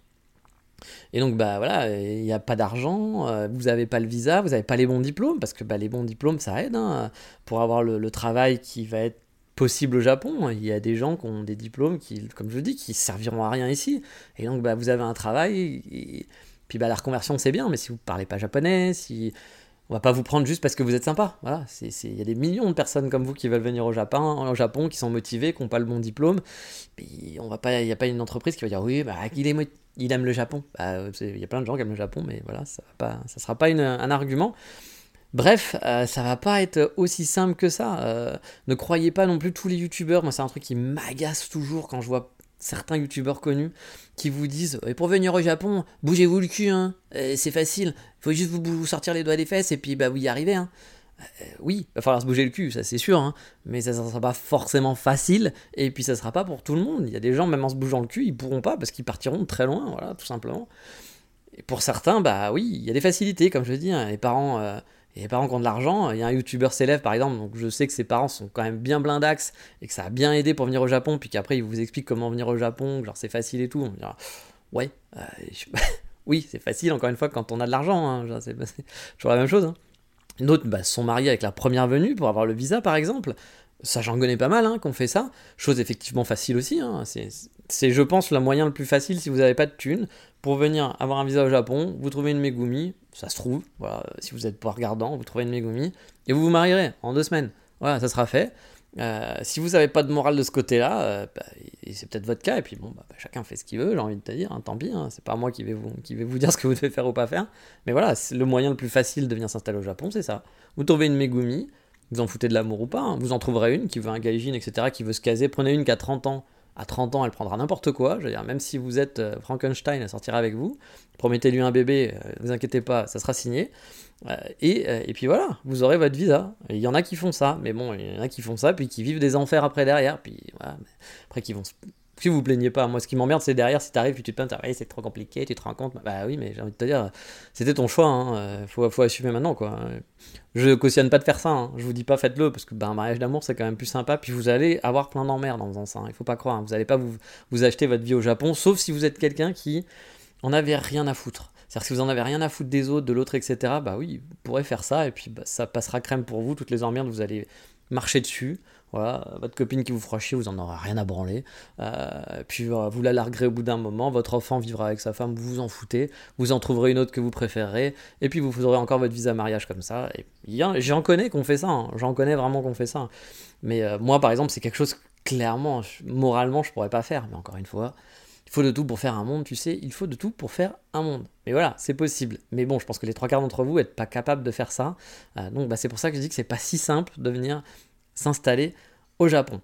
Et donc, bah voilà, il n'y a pas d'argent, euh, vous n'avez pas le visa, vous n'avez pas les bons diplômes, parce que bah, les bons diplômes, ça aide hein, pour avoir le, travail qui va être possible au Japon. Il y a des gens qui ont des diplômes qui, comme je dis, qui serviront à rien ici. Et donc, bah, vous avez un travail. Puis bah, la reconversion, c'est bien, mais si vous ne parlez pas japonais, si on va pas vous prendre juste parce que vous êtes sympa. Voilà, il y a des millions de personnes comme vous qui veulent venir au Japon, au Japon qui sont motivés, qui n'ont pas le bon diplôme. On va pas, il n'y a pas une entreprise qui va dire oui, bah, il, aime le Japon. Bah, il y a plein de gens qui aiment le Japon, mais voilà, ça ne sera pas un argument. Bref, euh, ça va pas être aussi simple que ça. Euh, ne croyez pas non plus tous les youtubeurs. Moi, c'est un truc qui m'agace toujours quand je vois certains youtubeurs connus qui vous disent et pour venir au Japon, bougez-vous le cul, hein. c'est facile, il faut juste vous, sortir les doigts des fesses et puis bah vous y arrivez. Hein. Euh, oui, il va falloir se bouger le cul, ça c'est sûr, hein. mais ça ne sera pas forcément facile et puis ça sera pas pour tout le monde. Il y a des gens, même en se bougeant le cul, ils pourront pas parce qu'ils partiront très loin, voilà, tout simplement. Et pour certains, bah oui, il y a des facilités, comme je dis, hein. les parents. Euh, et les parents qui ont de l'argent, il y a un youtubeur s'élève par exemple, donc je sais que ses parents sont quand même bien blindax et que ça a bien aidé pour venir au Japon, puis qu'après il vous explique comment venir au Japon, genre c'est facile et tout. On dira, ouais, euh, <laughs> oui, c'est facile encore une fois quand on a de l'argent, hein, c'est toujours la même chose. Hein. D'autres bah, sont mariés avec la première venue pour avoir le visa par exemple. Ça, j'en connais pas mal hein, qu'on fait ça. Chose effectivement facile aussi. Hein. C'est, je pense, le moyen le plus facile si vous n'avez pas de thunes pour venir avoir un visa au Japon. Vous trouvez une Megumi, ça se trouve. Voilà, si vous n'êtes pas regardant, vous trouvez une Megumi et vous vous marierez en deux semaines. Voilà, ça sera fait. Euh, si vous n'avez pas de morale de ce côté-là, euh, bah, c'est peut-être votre cas, et puis bon, bah, bah, chacun fait ce qu'il veut, j'ai envie de te dire, hein, tant pis, hein, c'est pas moi qui vais, vous, qui vais vous <laughs> dire ce que vous devez faire ou pas faire, mais voilà, le moyen le plus facile de venir s'installer au Japon, c'est ça. Vous trouvez une Megumi, vous en foutez de l'amour ou pas, hein, vous en trouverez une qui veut un gaijin, etc., qui veut se caser, prenez une qui a 30 ans, à 30 ans, elle prendra n'importe quoi. Je veux dire, même si vous êtes euh, Frankenstein, elle sortira avec vous. Promettez-lui un bébé, euh, vous inquiétez pas, ça sera signé. Euh, et, puis voilà, vous aurez votre visa. Il y en a qui font ça, mais bon, il y en a qui font ça, puis qui vivent des enfers après derrière. Puis voilà, après qui vont si vous vous plaignez pas, moi ce qui m'emmerde c'est derrière si t'arrives puis tu te plains, c'est trop compliqué, tu te rends compte, bah oui mais j'ai envie de te dire, c'était ton choix, hein. faut, faut, assumer maintenant quoi. Je cautionne pas de faire ça, hein. je vous dis pas faites-le parce que bah, un mariage d'amour c'est quand même plus sympa, puis vous allez avoir plein d'emmerdes en faisant ça, hein. il faut pas croire, vous allez pas vous, vous acheter votre vie au Japon, sauf si vous êtes quelqu'un qui en avait rien à foutre. C'est-à-dire si vous en avez rien à foutre des autres, de l'autre, etc., bah oui, vous pourrez faire ça, et puis bah, ça passera crème pour vous, toutes les emmerdes, vous allez marcher dessus, voilà, votre copine qui vous fera chier, vous en aurez rien à branler. Euh, puis vous la larguerez au bout d'un moment, votre enfant vivra avec sa femme, vous vous en foutez, vous en trouverez une autre que vous préférerez, et puis vous aurez encore votre visa mariage comme ça. J'en connais qu'on fait ça, hein. j'en connais vraiment qu'on fait ça. Mais euh, moi, par exemple, c'est quelque chose clairement, moralement, je pourrais pas faire. Mais encore une fois, il faut de tout pour faire un monde, tu sais, il faut de tout pour faire un monde. Mais voilà, c'est possible. Mais bon, je pense que les trois quarts d'entre vous n'êtes pas capables de faire ça. Euh, donc bah, c'est pour ça que je dis que c'est pas si simple de venir s'installer au Japon.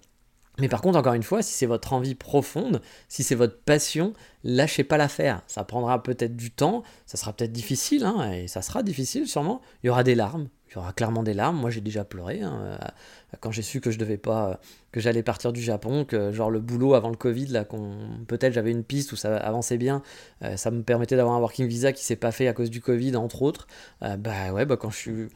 Mais par contre, encore une fois, si c'est votre envie profonde, si c'est votre passion, lâchez pas l'affaire. Ça prendra peut-être du temps, ça sera peut-être difficile, hein, et ça sera difficile sûrement. Il y aura des larmes, il y aura clairement des larmes. Moi, j'ai déjà pleuré hein, euh, quand j'ai su que je devais pas, euh, que j'allais partir du Japon, que genre le boulot avant le Covid, là, qu'on peut-être j'avais une piste où ça avançait bien, euh, ça me permettait d'avoir un working visa qui s'est pas fait à cause du Covid, entre autres. bah ouais, bah quand je suis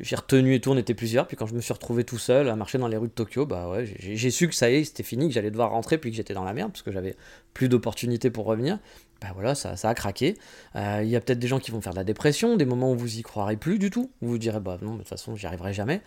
j'ai retenu et tout, on était plusieurs. Puis quand je me suis retrouvé tout seul à marcher dans les rues de Tokyo, bah ouais, j'ai su que ça y est, c'était fini, que j'allais devoir rentrer, puis que j'étais dans la merde, parce que j'avais plus d'opportunités pour revenir. Bah voilà, ça, ça a craqué. Euh, il y a peut-être des gens qui vont faire de la dépression, des moments où vous y croirez plus du tout. Vous vous direz, bah non, de toute façon, j'y arriverai jamais.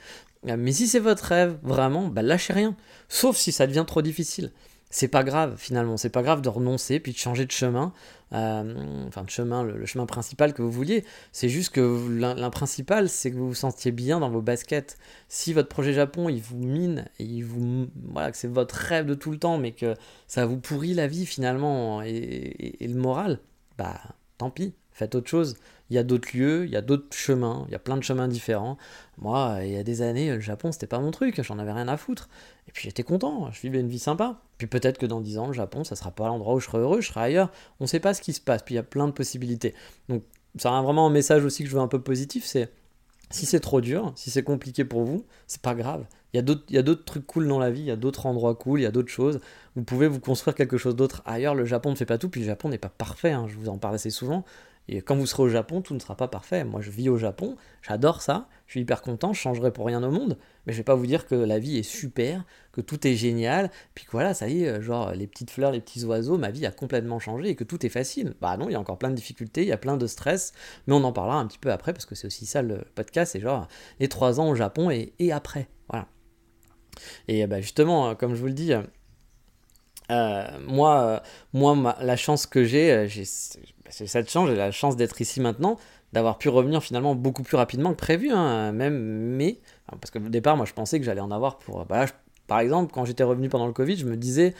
Euh, mais si c'est votre rêve, vraiment, bah lâchez rien. Sauf si ça devient trop difficile c'est pas grave finalement, c'est pas grave de renoncer puis de changer de chemin, euh, enfin de chemin, le, chemin principal que vous vouliez. C'est juste que l'imprincipal, c'est que vous vous sentiez bien dans vos baskets. Si votre projet Japon, il vous mine, et il vous, voilà, que c'est votre rêve de tout le temps, mais que ça vous pourrit la vie finalement et le moral, bah tant pis, faites autre chose. Il y a d'autres lieux, il y a d'autres chemins, il y a plein de chemins différents. Moi, il y a des années, le Japon, c'était pas mon truc, j'en avais rien à foutre. Et puis j'étais content, je vivais une vie sympa. Puis peut-être que dans 10 ans, le Japon, ça sera pas l'endroit où je serai heureux, je serai ailleurs. On sait pas ce qui se passe, puis il y a plein de possibilités. Donc ça a vraiment un message aussi que je veux un peu positif, c'est si c'est trop dur, si c'est compliqué pour vous, c'est pas grave. Il y a d'autres trucs cool dans la vie, il y a d'autres endroits cool, il y a d'autres choses. Vous pouvez vous construire quelque chose d'autre ailleurs. Le Japon ne fait pas tout, puis le Japon n'est pas parfait, hein, je vous en parle assez souvent. Et quand vous serez au Japon, tout ne sera pas parfait. Moi, je vis au Japon, j'adore ça, je suis hyper content, je changerai pour rien au monde. Mais je vais pas vous dire que la vie est super, que tout est génial, puis que voilà, ça y est, genre les petites fleurs, les petits oiseaux, ma vie a complètement changé et que tout est facile. Bah non, il y a encore plein de difficultés, il y a plein de stress, mais on en parlera un petit peu après parce que c'est aussi ça le podcast, c'est genre les trois ans au Japon et, après. Voilà. Et bah justement, comme je vous le dis, euh, moi, euh, moi la chance que j'ai, euh, c'est cette chance, j'ai la chance d'être ici maintenant, d'avoir pu revenir finalement beaucoup plus rapidement que prévu, hein, même mais parce que au départ, moi, je pensais que j'allais en avoir pour. Bah, par exemple, quand j'étais revenu pendant le Covid, je me disais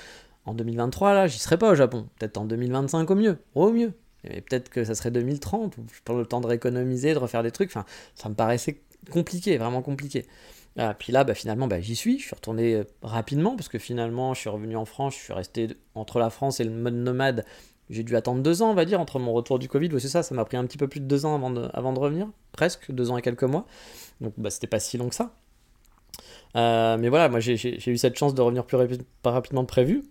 en 2023 là, j'y serais pas au Japon, peut-être en 2025 au mieux, au mieux, et peut-être que ça serait 2030 où je prends le temps de rééconomiser, de refaire des trucs. Enfin, ça me paraissait compliqué, vraiment compliqué. Ah, puis là, bah, finalement, bah, j'y suis. Je suis retourné euh, rapidement parce que finalement, je suis revenu en France. Je suis resté entre la France et le mode nomade. J'ai dû attendre deux ans, on va dire, entre mon retour du Covid. c'est ça, ça m'a pris un petit peu plus de deux ans avant de, revenir. Presque, deux ans et quelques mois. Donc, bah, c'était pas si long que ça. Euh, mais voilà, moi, j'ai eu cette chance de revenir plus rapidement que prévu.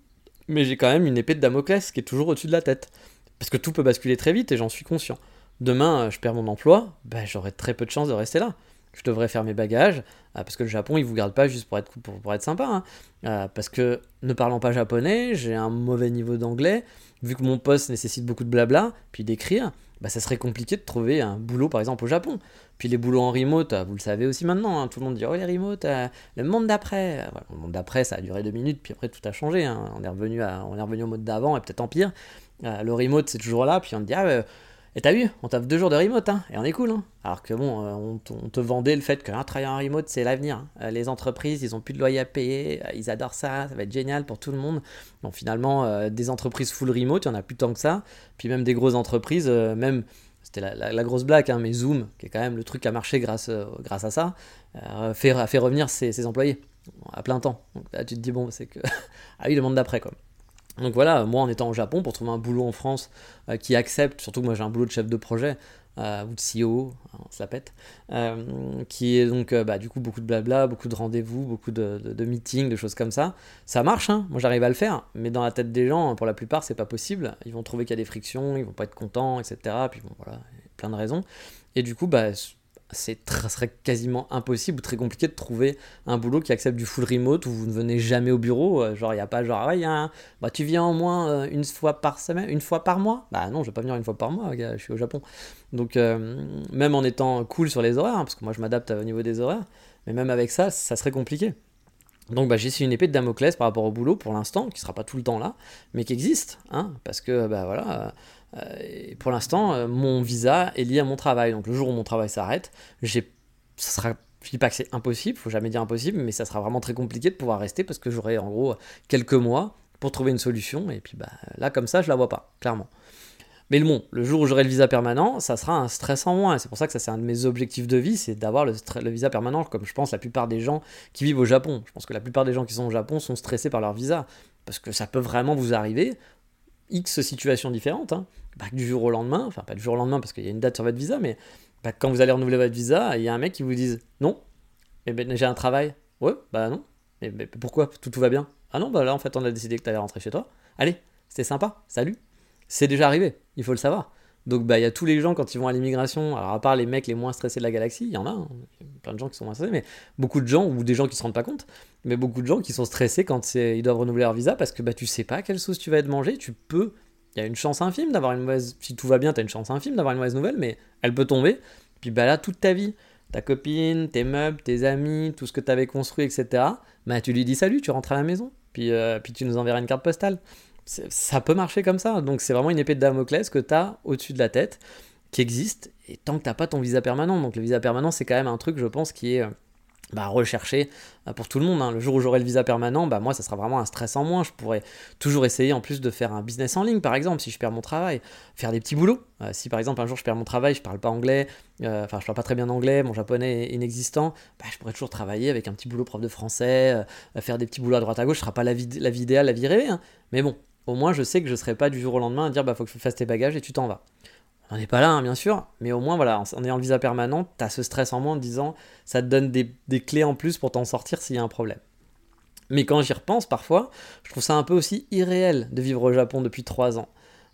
Mais j'ai quand même une épée de Damoclès qui est toujours au-dessus de la tête. Parce que tout peut basculer très vite et j'en suis conscient. Demain, euh, je perds mon emploi, bah, j'aurai très peu de chance de rester là. Je devrais faire mes bagages, parce que le Japon, ils vous gardent pas juste pour être, pour, être sympa. Hein. parce que ne parlant pas japonais, j'ai un mauvais niveau d'anglais, vu que mon poste nécessite beaucoup de blabla, puis d'écrire, bah, ça serait compliqué de trouver un boulot par exemple au Japon. Puis les boulots en remote, vous le savez aussi maintenant, hein, tout le monde dit oh les remote, euh, le monde d'après. le monde d'après ça a duré deux minutes, puis après tout a changé. Hein. On, est revenu on est revenu au mode d'avant et peut-être en pire. Euh, le remote c'est toujours là, puis on dit ah et t'as vu, on t'offre deux jours de remote, hein, et on est cool. Hein. Alors que bon, euh, on, te vendait le fait que travailler en remote, c'est l'avenir. Euh, les entreprises, ils ont plus de loyer à payer, euh, ils adorent ça, ça va être génial pour tout le monde. Bon, finalement, des entreprises full remote, il y en a plus tant que ça. Puis même des grosses entreprises, même, c'était la, grosse blague, hein, mais Zoom, qui est quand même le truc qui a marché grâce, grâce à ça, fait, fait revenir ses, ses, employés à plein temps. Donc là, tu te dis, bon, c'est que. <laughs> ah oui, le monde d'après, quoi. Donc voilà, moi en étant au Japon, pour trouver un boulot en France euh, qui accepte, surtout moi j'ai un boulot de chef de projet, euh, ou de CEO, hein, on se la pète, euh, qui est donc bah, du coup beaucoup de blabla, beaucoup de rendez-vous, beaucoup de, meetings, de choses comme ça. Ça marche, hein moi j'arrive à le faire, mais dans la tête des gens, pour la plupart, c'est pas possible. Ils vont trouver qu'il y a des frictions, ils vont pas être contents, etc. Puis bon, voilà, plein de raisons. Et du coup, bah, c'est serait quasiment impossible ou très compliqué de trouver un boulot qui accepte du full remote où vous ne venez jamais au bureau. Euh, genre, il n'y a pas genre, bah, tu viens au moins euh, une fois par semaine, une fois par mois? Bah non, je vais pas venir une fois par mois, je suis au Japon. Donc, euh, même en étant cool sur les horaires, hein, parce que moi je m'adapte au niveau des horaires, mais même avec ça, ça serait compliqué. Donc bah, j'ai une épée de Damoclès par rapport au boulot pour l'instant, qui sera pas tout le temps là, mais qui existe, hein, parce que bah voilà, euh, pour l'instant, euh, mon visa est lié à mon travail. Donc le jour où mon travail s'arrête, ça sera je dis pas que c'est impossible, faut jamais dire impossible, mais ça sera vraiment très compliqué de pouvoir rester parce que j'aurai en gros quelques mois pour trouver une solution. Et puis bah, là, comme ça, je la vois pas, clairement. Mais bon, le jour où j'aurai le visa permanent, ça sera un stress en moins. C'est pour ça que ça, c'est un de mes objectifs de vie, c'est d'avoir le, le, visa permanent, comme je pense la plupart des gens qui vivent au Japon. Je pense que la plupart des gens qui sont au Japon sont stressés par leur visa. Parce que ça peut vraiment vous arriver. X situations différentes, hein, bah, du jour au lendemain, enfin pas du jour au lendemain parce qu'il y a une date sur votre visa, mais bah, quand vous allez renouveler votre visa, il y a un mec qui vous dit non, mais ben, j'ai un travail. Ouais, bah non. Mais, pourquoi? Tout, va bien Ah non, bah là en fait on a décidé que tu rentrer chez toi. Allez, c'était sympa, salut. C'est déjà arrivé, il faut le savoir. Donc bah il y a tous les gens quand ils vont à l'immigration, alors à part les mecs les moins stressés de la galaxie, il y en a, hein, plein de gens qui sont moins stressés, mais beaucoup de gens ou des gens qui se rendent pas compte, mais beaucoup de gens qui sont stressés quand ils doivent renouveler leur visa parce que bah tu sais pas quelle sauce tu vas être mangé, tu peux il y a une chance infime d'avoir une mauvaise si tout va bien, tu as une chance infime d'avoir une mauvaise nouvelle mais elle peut tomber. Puis bah là toute ta vie, ta copine, tes meubles, tes amis, tout ce que tu avais construit, etc. Bah tu lui dis salut, tu rentres à la maison, puis, euh, puis tu nous enverras une carte postale ça peut marcher comme ça. Donc c'est vraiment une épée de Damoclès que tu as au-dessus de la tête, qui existe, et tant que tu pas ton visa permanent. Donc le visa permanent, c'est quand même un truc, je pense, qui est euh, bah, recherché euh, pour tout le monde. Hein. Le jour où j'aurai le visa permanent, bah, moi, ça sera vraiment un stress en moins. Je pourrais toujours essayer en plus de faire un business en ligne, par exemple, si je perds mon travail, faire des petits boulots. Euh, si par exemple un jour je perds mon travail, je parle pas anglais, enfin je parle pas très bien anglais, mon japonais est inexistant, bah, je pourrais toujours travailler avec un petit boulot prof de français, faire des petits boulots à droite à gauche. Ce sera pas la vie, la idéale, la vie rêvée. Hein. Mais bon, au moins je sais que je ne serai pas du jour au lendemain à dire bah faut que tu fasses tes bagages et tu t'en vas. On n'est pas là, hein, bien sûr, mais au moins, voilà, en ayant le visa permanent, tu as ce stress en moins en disant ça te donne des, des clés en plus pour t'en sortir s'il y a un problème. Mais quand j'y repense, parfois, je trouve ça un peu aussi irréel de vivre au Japon depuis 3 ans.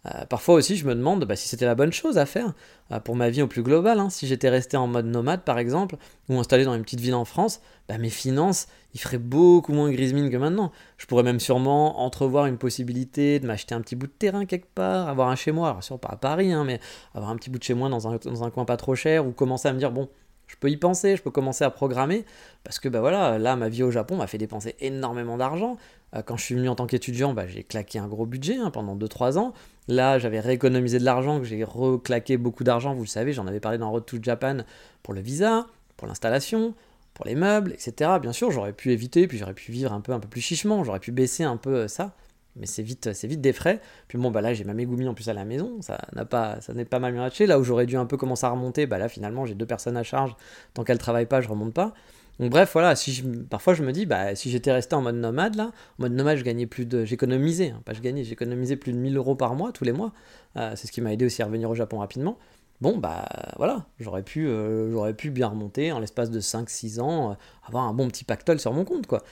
Euh, parfois aussi, je me demande bah, si c'était la bonne chose à faire euh, pour ma vie au plus global. Hein. Si j'étais resté en mode nomade, par exemple, ou installé dans une petite ville en France, bah, mes finances, ils feraient beaucoup moins grise mine que maintenant. Je pourrais même sûrement entrevoir une possibilité de m'acheter un petit bout de terrain quelque part, avoir un chez moi, alors sûr pas à Paris, hein, mais avoir un petit bout de chez moi dans un, dans un coin pas trop cher, ou commencer à me dire, bon, je peux y penser, je peux commencer à programmer, parce que bah voilà, là, ma vie au Japon m'a fait dépenser énormément d'argent. Euh, quand je suis venu en tant qu'étudiant, bah, j'ai claqué un gros budget hein, pendant 2-3 ans. Là, j'avais rééconomisé de l'argent, que j'ai reclaqué beaucoup d'argent, vous le savez, j'en avais parlé dans Road to Japan pour le visa, pour l'installation, pour les meubles, etc. Bien sûr, j'aurais pu éviter, puis j'aurais pu vivre un peu, un peu plus chichement, j'aurais pu baisser un peu euh, ça mais c'est vite, c'est vite des frais. Puis bon, bah là, j'ai ma Megumi en plus à la maison, ça n'a pas, ça n'est pas mal matché. Là où j'aurais dû un peu commencer à remonter, bah là, finalement, j'ai deux personnes à charge. Tant qu'elles travaillent pas, je remonte pas. Donc bref, voilà, si parfois je me dis, bah, si j'étais resté en mode nomade, là, en mode nomade, je gagnais plus de... J'économisais, hein, pas je gagnais, j'économisais plus de 1000 euros par mois, tous les mois. Euh, c'est ce qui m'a aidé aussi à revenir au Japon rapidement. Bon, bah voilà, j'aurais pu, euh, pu bien remonter en l'espace de 5-6 ans, euh, avoir un bon petit pactole sur mon compte, quoi.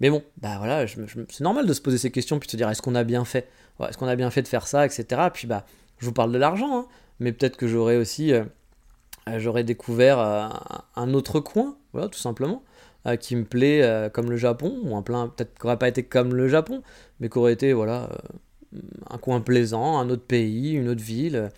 Mais bon, bah voilà, c'est normal de se poser ces questions puis de se dire est-ce qu'on a bien fait? Est-ce qu'on a bien fait de faire ça, etc. Puis bah, je vous parle de l'argent, hein, mais peut-être que j'aurais aussi j'aurais découvert un autre coin, voilà, tout simplement. qui me plaît comme le Japon, ou un plein peut-être qui n'aurait pas été comme le Japon, mais qui aurait été voilà, un coin plaisant, un autre pays, une autre ville,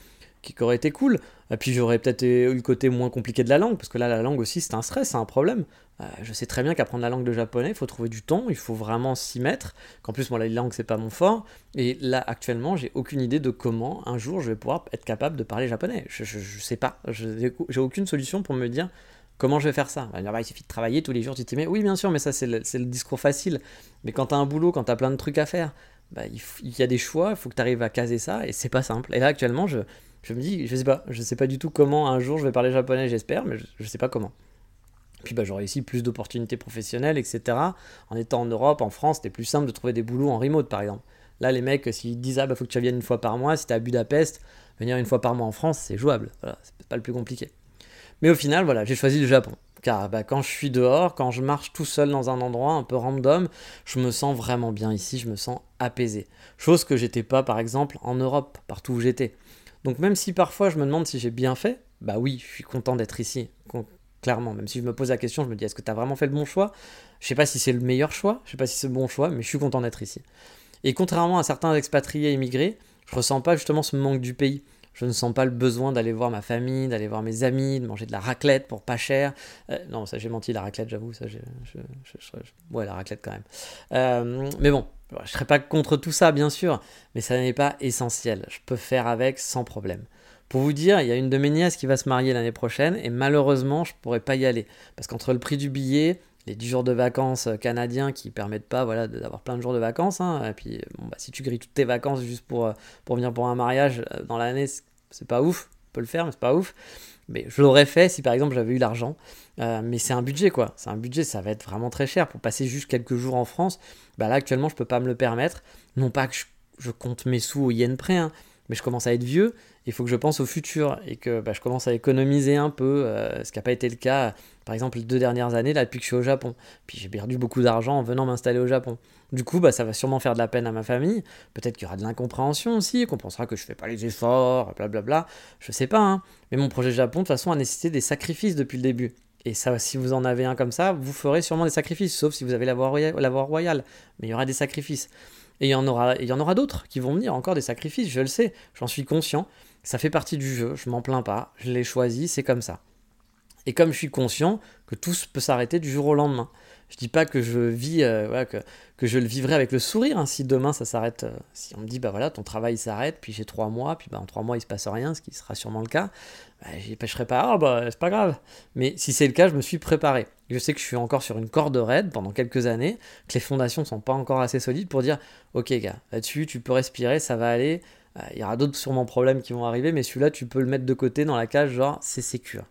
qui aurait été cool. Et puis j'aurais peut-être eu le côté moins compliqué de la langue, parce que là, la langue aussi, c'est un stress, c'est un problème. Euh, je sais très bien qu'apprendre la langue de japonais, il faut trouver du temps, il faut vraiment s'y mettre. Qu'en plus, moi, la langue, c'est pas mon fort. Et là, actuellement, j'ai aucune idée de comment un jour je vais pouvoir être capable de parler japonais. Je, je, sais pas. J'ai aucune solution pour me dire comment je vais faire ça. Bah, il suffit de travailler tous les jours, tu t'y mets. Oui, bien sûr, mais ça, c'est le, discours facile. Mais quand tu as un boulot, quand tu as plein de trucs à faire, bah, il, y a des choix, il faut que tu arrives à caser ça, et c'est pas simple. Et là, actuellement, je, je me dis, je sais pas, je sais pas du tout comment un jour je vais parler japonais, j'espère, mais je, je sais pas comment. Puis bah, j'aurai ici plus d'opportunités professionnelles, etc. En étant en Europe, en France, c'était plus simple de trouver des boulots en remote, par exemple. Là, les mecs, s'ils disent, ah bah faut que tu viennes une fois par mois, si t'es à Budapest, venir une fois par mois en France, c'est jouable. Voilà, c'est pas le plus compliqué. Mais au final, voilà, j'ai choisi le Japon. Car bah, quand je suis dehors, quand je marche tout seul dans un endroit un peu random, je me sens vraiment bien ici, je me sens apaisé. Chose que j'étais pas, par exemple, en Europe, partout où j'étais. Donc même si parfois je me demande si j'ai bien fait, bah oui, je suis content d'être ici clairement. Même si je me pose la question, je me dis est-ce que tu as vraiment fait le bon choix? Je sais pas si c'est le meilleur choix, je sais pas si c'est le bon choix, mais je suis content d'être ici. Et contrairement à certains expatriés immigrés, je ressens pas justement ce manque du pays. Je ne sens pas le besoin d'aller voir ma famille, d'aller voir mes amis, de manger de la raclette pour pas cher. Euh, non, ça j'ai menti, la raclette, j'avoue, ça j'ai, ouais, la raclette quand même. Euh, mais bon, je serais pas contre tout ça, bien sûr, mais ça n'est pas essentiel. Je peux faire avec sans problème. Pour vous dire, il y a une de mes nièces qui va se marier l'année prochaine et malheureusement, je ne pourrais pas y aller. Parce qu'entre le prix du billet, les 10 jours de vacances canadiens qui permettent pas voilà, d'avoir plein de jours de vacances, hein, et puis bah, si tu grilles toutes tes vacances juste pour, euh, pour venir pour un mariage euh, dans l'année, c'est pas ouf. On peut le faire, mais c'est pas ouf. Mais je l'aurais fait si par exemple j'avais eu l'argent. Euh, mais c'est un budget quoi. C'est un budget, ça va être vraiment très cher. Pour passer juste quelques jours en France, bah là actuellement je peux pas me le permettre. Non pas que je, compte mes sous au yen près, hein, mais je commence à être vieux il faut que je pense au futur et que bah, je commence à économiser un peu, euh, ce qui n'a pas été le cas, par exemple, les deux dernières années, là, depuis que je suis au Japon. Puis j'ai perdu beaucoup d'argent en venant m'installer au Japon. Du coup, bah, ça va sûrement faire de la peine à ma famille. Peut-être qu'il y aura de l'incompréhension aussi, qu'on pensera que je fais pas les efforts, blablabla. Je sais pas, hein. Mais mon projet Japon, de toute façon, a nécessité des sacrifices depuis le début. Et ça, si vous en avez un comme ça, vous ferez sûrement des sacrifices, sauf si vous avez la voie, royale. Mais il y aura des sacrifices. Et il y en aura, il y en aura d'autres qui vont venir, encore des sacrifices, je le sais, j'en suis conscient. Ça fait partie du jeu, je m'en plains pas, je l'ai choisi, c'est comme ça. Et comme je suis conscient que tout peut s'arrêter du jour au lendemain. Je dis pas que je vis, euh, que, je le vivrai avec le sourire. Hein, si demain ça s'arrête, euh, si on me dit bah voilà ton travail s'arrête, puis j'ai trois mois, puis bah, en trois mois il se passe rien, ce qui sera sûrement le cas, bah, j'y pêcherai pas. Ah bah c'est pas grave. Mais si c'est le cas, je me suis préparé. Je sais que je suis encore sur une corde raide pendant quelques années, que les fondations sont pas encore assez solides pour dire ok gars là-dessus tu peux respirer, ça va aller. Euh, il y aura d'autres sûrement problèmes qui vont arriver, mais celui-là, tu peux le mettre de côté dans la cage, genre c'est sécure.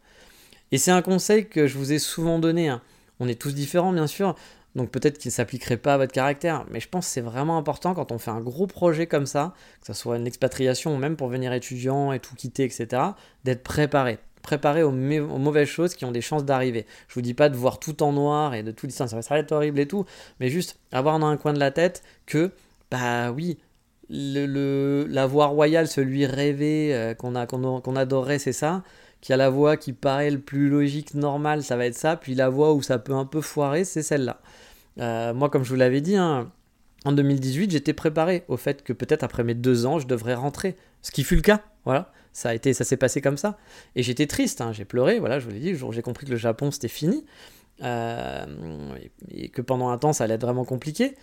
Et c'est un conseil que je vous ai souvent donné. Hein. On est tous différents, bien sûr, donc peut-être qu'il ne s'appliquerait pas à votre caractère, mais je pense que c'est vraiment important quand on fait un gros projet comme ça, que ce soit une expatriation ou même pour venir étudiant et tout quitter, etc., d'être préparé. Préparé aux, mauvaises choses qui ont des chances d'arriver. Je vous dis pas de voir tout en noir et de tout dire ça va être horrible et tout, mais juste avoir dans un coin de la tête que, bah oui, le, la voie royale, celui rêvé euh, qu'on a, qu'on adorait, c'est ça. Qui a la voie qui paraît le plus logique, normal, ça va être ça. Puis la voie où ça peut un peu foirer, c'est celle-là. Euh, moi, comme je vous l'avais dit, hein, en 2018, j'étais préparé au fait que peut-être après mes deux ans, je devrais rentrer. Ce qui fut le cas. Voilà, ça a été, ça s'est passé comme ça. Et j'étais triste, hein, j'ai pleuré. Voilà, je vous l'ai dit, j'ai compris que le Japon c'était fini euh, et que pendant un temps ça allait être vraiment compliqué.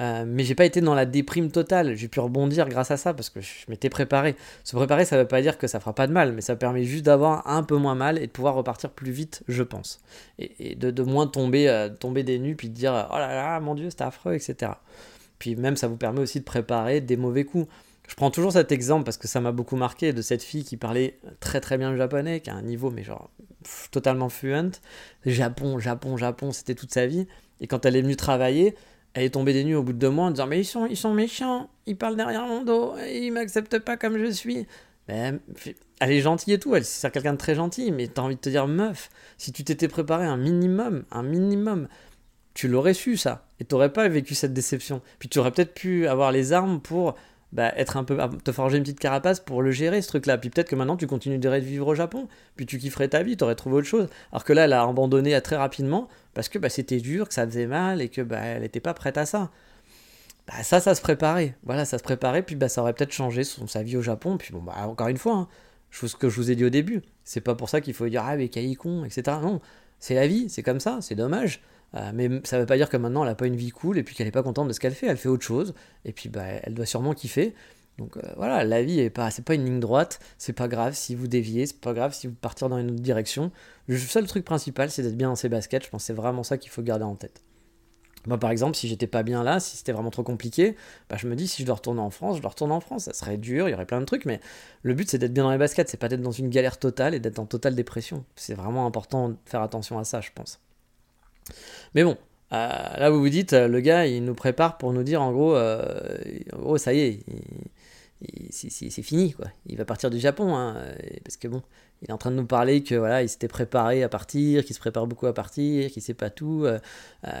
Euh, mais j'ai pas été dans la déprime totale. J'ai pu rebondir grâce à ça parce que je m'étais préparé. Se préparer, ça veut pas dire que ça fera pas de mal, mais ça permet juste d'avoir un peu moins mal et de pouvoir repartir plus vite, je pense. Et, de, moins tomber, euh, tomber des nues puis de dire oh là là, mon dieu, c'était affreux, etc. Puis même, ça vous permet aussi de préparer des mauvais coups. Je prends toujours cet exemple parce que ça m'a beaucoup marqué de cette fille qui parlait très très bien le japonais, qui a un niveau, mais genre totalement fluent. Japon, Japon, Japon, c'était toute sa vie. Et quand elle est venue travailler, elle est tombée des nues au bout de deux mois en disant Mais ils sont, ils sont méchants, ils parlent derrière mon dos, ils m'acceptent pas comme je suis. elle est gentille et tout, elle c'est quelqu'un de très gentil, mais t'as envie de te dire Meuf, si tu t'étais préparé un minimum, un minimum, tu l'aurais su ça, et t'aurais pas vécu cette déception. Puis tu aurais peut-être pu avoir les armes pour bah, être un peu, te forger une petite carapace pour le gérer ce truc-là. Puis peut-être que maintenant tu continues de vivre au Japon, puis tu kifferais ta vie, tu aurais trouvé autre chose. Alors que là, elle a abandonné très rapidement parce que bah, c'était dur, que ça faisait mal et que bah, elle n'était pas prête à ça. Bah, ça, ça se préparait. Voilà, ça se préparait, puis bah, ça aurait peut-être changé son, sa vie au Japon. Puis bon, bah, encore une fois, hein, ce que je vous ai dit au début, c'est pas pour ça qu'il faut dire ah, mais con, etc. Non, c'est la vie, c'est comme ça, c'est dommage. Euh, mais ça veut pas dire que maintenant elle a pas une vie cool et puis qu'elle est pas contente de ce qu'elle fait. Elle fait autre chose et puis bah, elle doit sûrement kiffer. Donc euh, voilà, la vie est pas, pas une ligne droite. C'est pas grave si vous déviez, c'est pas grave si vous partez dans une autre direction. Le seul truc principal, c'est d'être bien dans ses baskets. Je pense que c'est vraiment ça qu'il faut garder en tête. Moi, par exemple, si j'étais pas bien là, si c'était vraiment trop compliqué, bah, je me dis si je dois retourner en France, je dois retourner en France. Ça serait dur, il y aurait plein de trucs, mais le but c'est d'être bien dans les baskets, c'est pas d'être dans une galère totale et d'être en totale dépression. C'est vraiment important de faire attention à ça, je pense. Mais bon, euh, là vous vous dites, euh, le gars il nous prépare pour nous dire en gros, euh, oh ça y est, c'est fini quoi. Il va partir du Japon, hein, parce que bon, il est en train de nous parler que voilà, il s'était préparé à partir, qu'il se prépare beaucoup à partir, qu'il sait pas tout,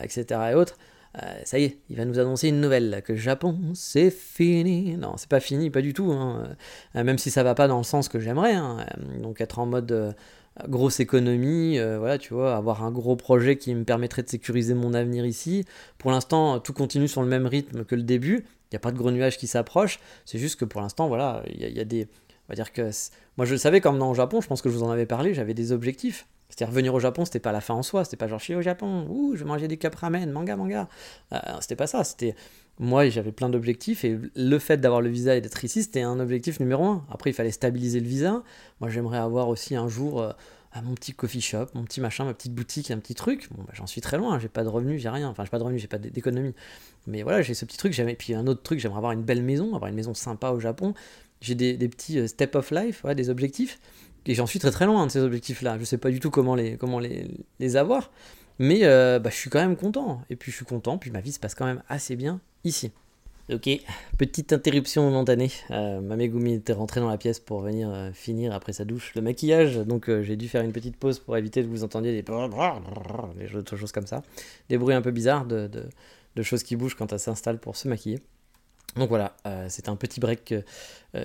etc. et autres. ça y est, il va nous annoncer une nouvelle, que Japon, c'est fini. Non, c'est pas fini, pas du tout. Hein. même si ça va pas dans le sens que j'aimerais. Hein. Donc être en mode grosse économie, euh, voilà, tu vois, avoir un gros projet qui me permettrait de sécuriser mon avenir ici. Pour l'instant, tout continue sur le même rythme que le début. Il n'y a pas de gros nuages qui s'approchent. C'est juste que pour l'instant, voilà, il y, a des. On va dire que. Moi, je le savais quand venant au Japon, je pense que je vous en avais parlé, j'avais des objectifs. C'est-à-dire, venir au Japon, c'était pas la fin en soi. C'était pas genre, je suis au Japon, ouh, je vais manger des cup manga, manga. Euh, c'était pas ça. C'était moi, j'avais plein d'objectifs et le fait d'avoir le visa et d'être ici, c'était un objectif numéro un. Après, il fallait stabiliser le visa. Moi, j'aimerais avoir aussi un jour euh, mon petit coffee shop, mon petit machin, ma petite boutique, un petit truc. Bon, bah, j'en suis très loin, j'ai pas de revenus, j'ai rien. Enfin, j'ai pas de revenus, j'ai pas d'économie. Mais voilà, j'ai ce petit truc. Et puis un autre truc, j'aimerais avoir une belle maison, avoir une maison sympa au Japon. J'ai des, petits euh, step of life, des objectifs. Et j'en suis très très loin de ces objectifs-là. Je sais pas du tout comment les, avoir. Mais euh, bah, je suis quand même content. Et puis je suis content, puis ma vie se passe quand même assez bien ici. Ok, petite interruption momentanée. Euh, ma Megumi était rentrée dans la pièce pour venir euh, finir après sa douche le maquillage, donc euh, j'ai dû faire une petite pause pour éviter que vous entendiez des, <laughs> des choses comme ça, des bruits un peu bizarres de, de, choses qui bougent quand elle s'installe pour se maquiller. Donc voilà, c'est un petit break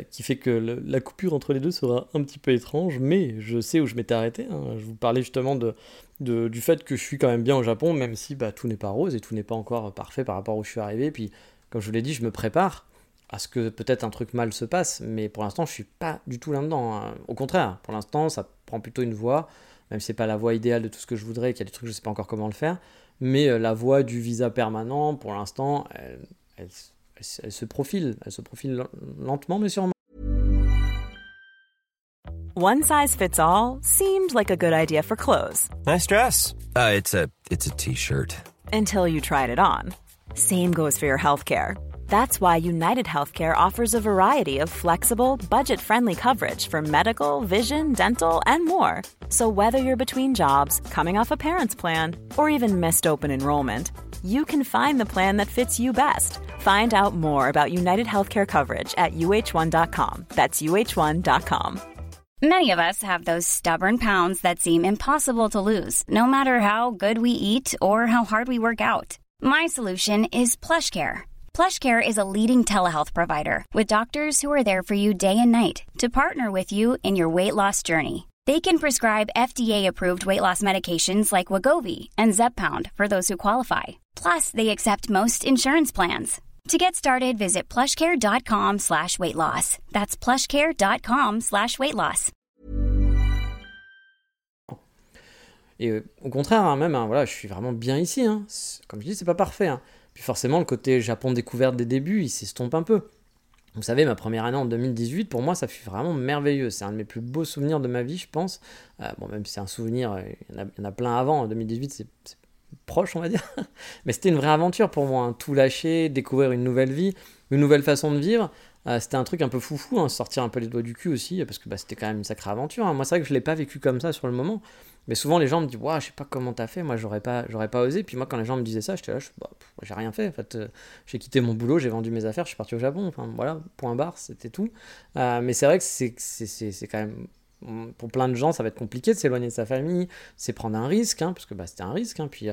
qui fait que la coupure entre les deux sera un petit peu étrange, mais je sais où je m'étais arrêté. Hein. Je vous parlais justement de, du fait que je suis quand même bien au Japon, même si bah, tout n'est pas rose et tout n'est pas encore parfait par rapport où je suis arrivé. Puis comme je vous l'ai dit, je me prépare à ce que peut-être un truc mal se passe, mais pour l'instant, je suis pas du tout là-dedans. Hein. Au contraire, pour l'instant, ça prend plutôt une voie, même si c'est pas la voie idéale de tout ce que je voudrais, qu'il y a des trucs, je sais pas encore comment le faire, mais euh, la voie du visa permanent, pour l'instant, elle, se profile, elle se profile lentement, mais sûrement. One size fits all seemed like a good idea for clothes. Nice dress. Uh, it's a it's a t-shirt. Until you tried it on. Same goes for your healthcare. That's why United Healthcare offers a variety of flexible, budget friendly coverage for medical, vision, dental, and more. So, whether you're between jobs, coming off a parent's plan, or even missed open enrollment, you can find the plan that fits you best. Find out more about United Healthcare coverage at uh1.com. That's uh1.com. Many of us have those stubborn pounds that seem impossible to lose, no matter how good we eat or how hard we work out. My solution is PlushCare. PlushCare is a leading telehealth provider with doctors who are there for you day and night to partner with you in your weight loss journey. They can prescribe FDA-approved weight loss medications like Wagovi and Zepbound for those who qualify. Plus, they accept most insurance plans. To get started, visit plushcare.com slash weight loss. That's plushcare.com slash weight loss. Et euh, au contraire, hein, même, hein, voilà, je suis vraiment bien ici. Hein. Comme je dis, c'est pas parfait. Hein. Puis forcément, le côté Japon découverte des débuts, il s'estompe un peu. Vous savez, ma première année en 2018, pour moi, ça fut vraiment merveilleux. C'est un de mes plus beaux souvenirs de ma vie, je pense. Euh, bon, même si c'est un souvenir, euh, il y, en a, plein avant. En 2018, c'est proche, on va dire. <laughs> Mais c'était une vraie aventure pour moi. Hein. Tout lâcher, découvrir une nouvelle vie, une nouvelle façon de vivre. Euh, c'était un truc un peu foufou, hein, sortir un peu les doigts du cul aussi, parce que bah, c'était quand même une sacrée aventure. Hein. Moi, c'est vrai que je ne l'ai pas vécu comme ça sur le moment. Mais souvent, les gens me disent Waouh, je sais pas comment t'as fait, moi, j'aurais pas, j'aurais pas osé. Puis moi, quand les gens me disaient ça, j'étais là, bah, j'ai rien fait. En fait, euh, j'ai quitté mon boulot, j'ai vendu mes affaires, je suis parti au Japon. Enfin, voilà, point barre, c'était tout. Euh, mais c'est vrai que c'est, c'est, c'est, quand même. Pour plein de gens, ça va être compliqué de s'éloigner de sa famille, c'est prendre un risque, hein, parce que bah, c'était un risque. Puis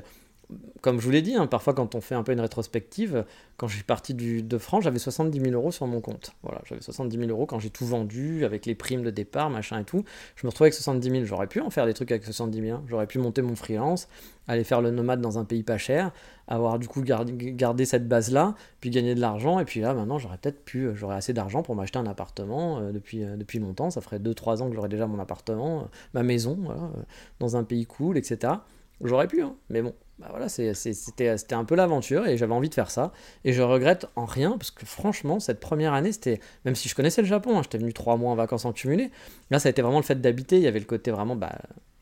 comme je vous l'ai dit, hein, parfois quand on fait un peu une rétrospective, quand je suis parti du, de France, j'avais 70 000 euros sur mon compte. Voilà, j'avais 70 000 euros quand j'ai tout vendu, avec les primes de départ, machin et tout. Je me retrouvais avec 70 000. J'aurais pu en faire des trucs avec 70 000. Hein. J'aurais pu monter mon freelance, aller faire le nomade dans un pays pas cher, avoir du coup gardé, cette base-là, puis gagner de l'argent. Et puis là, maintenant, j'aurais peut-être pu, euh, j'aurais assez d'argent pour m'acheter un appartement euh, depuis, euh, depuis longtemps. Ça ferait 2-3 ans que j'aurais déjà mon appartement, ma maison, dans un pays cool, etc. J'aurais pu, hein, mais bon, bah voilà, c'était un peu l'aventure et j'avais envie de faire ça. Et je regrette en rien parce que franchement, cette première année, c'était, même si je connaissais le Japon, hein, j'étais venu trois mois en vacances en cumulé, là ça a été vraiment le fait d'habiter, il y avait le côté vraiment bah,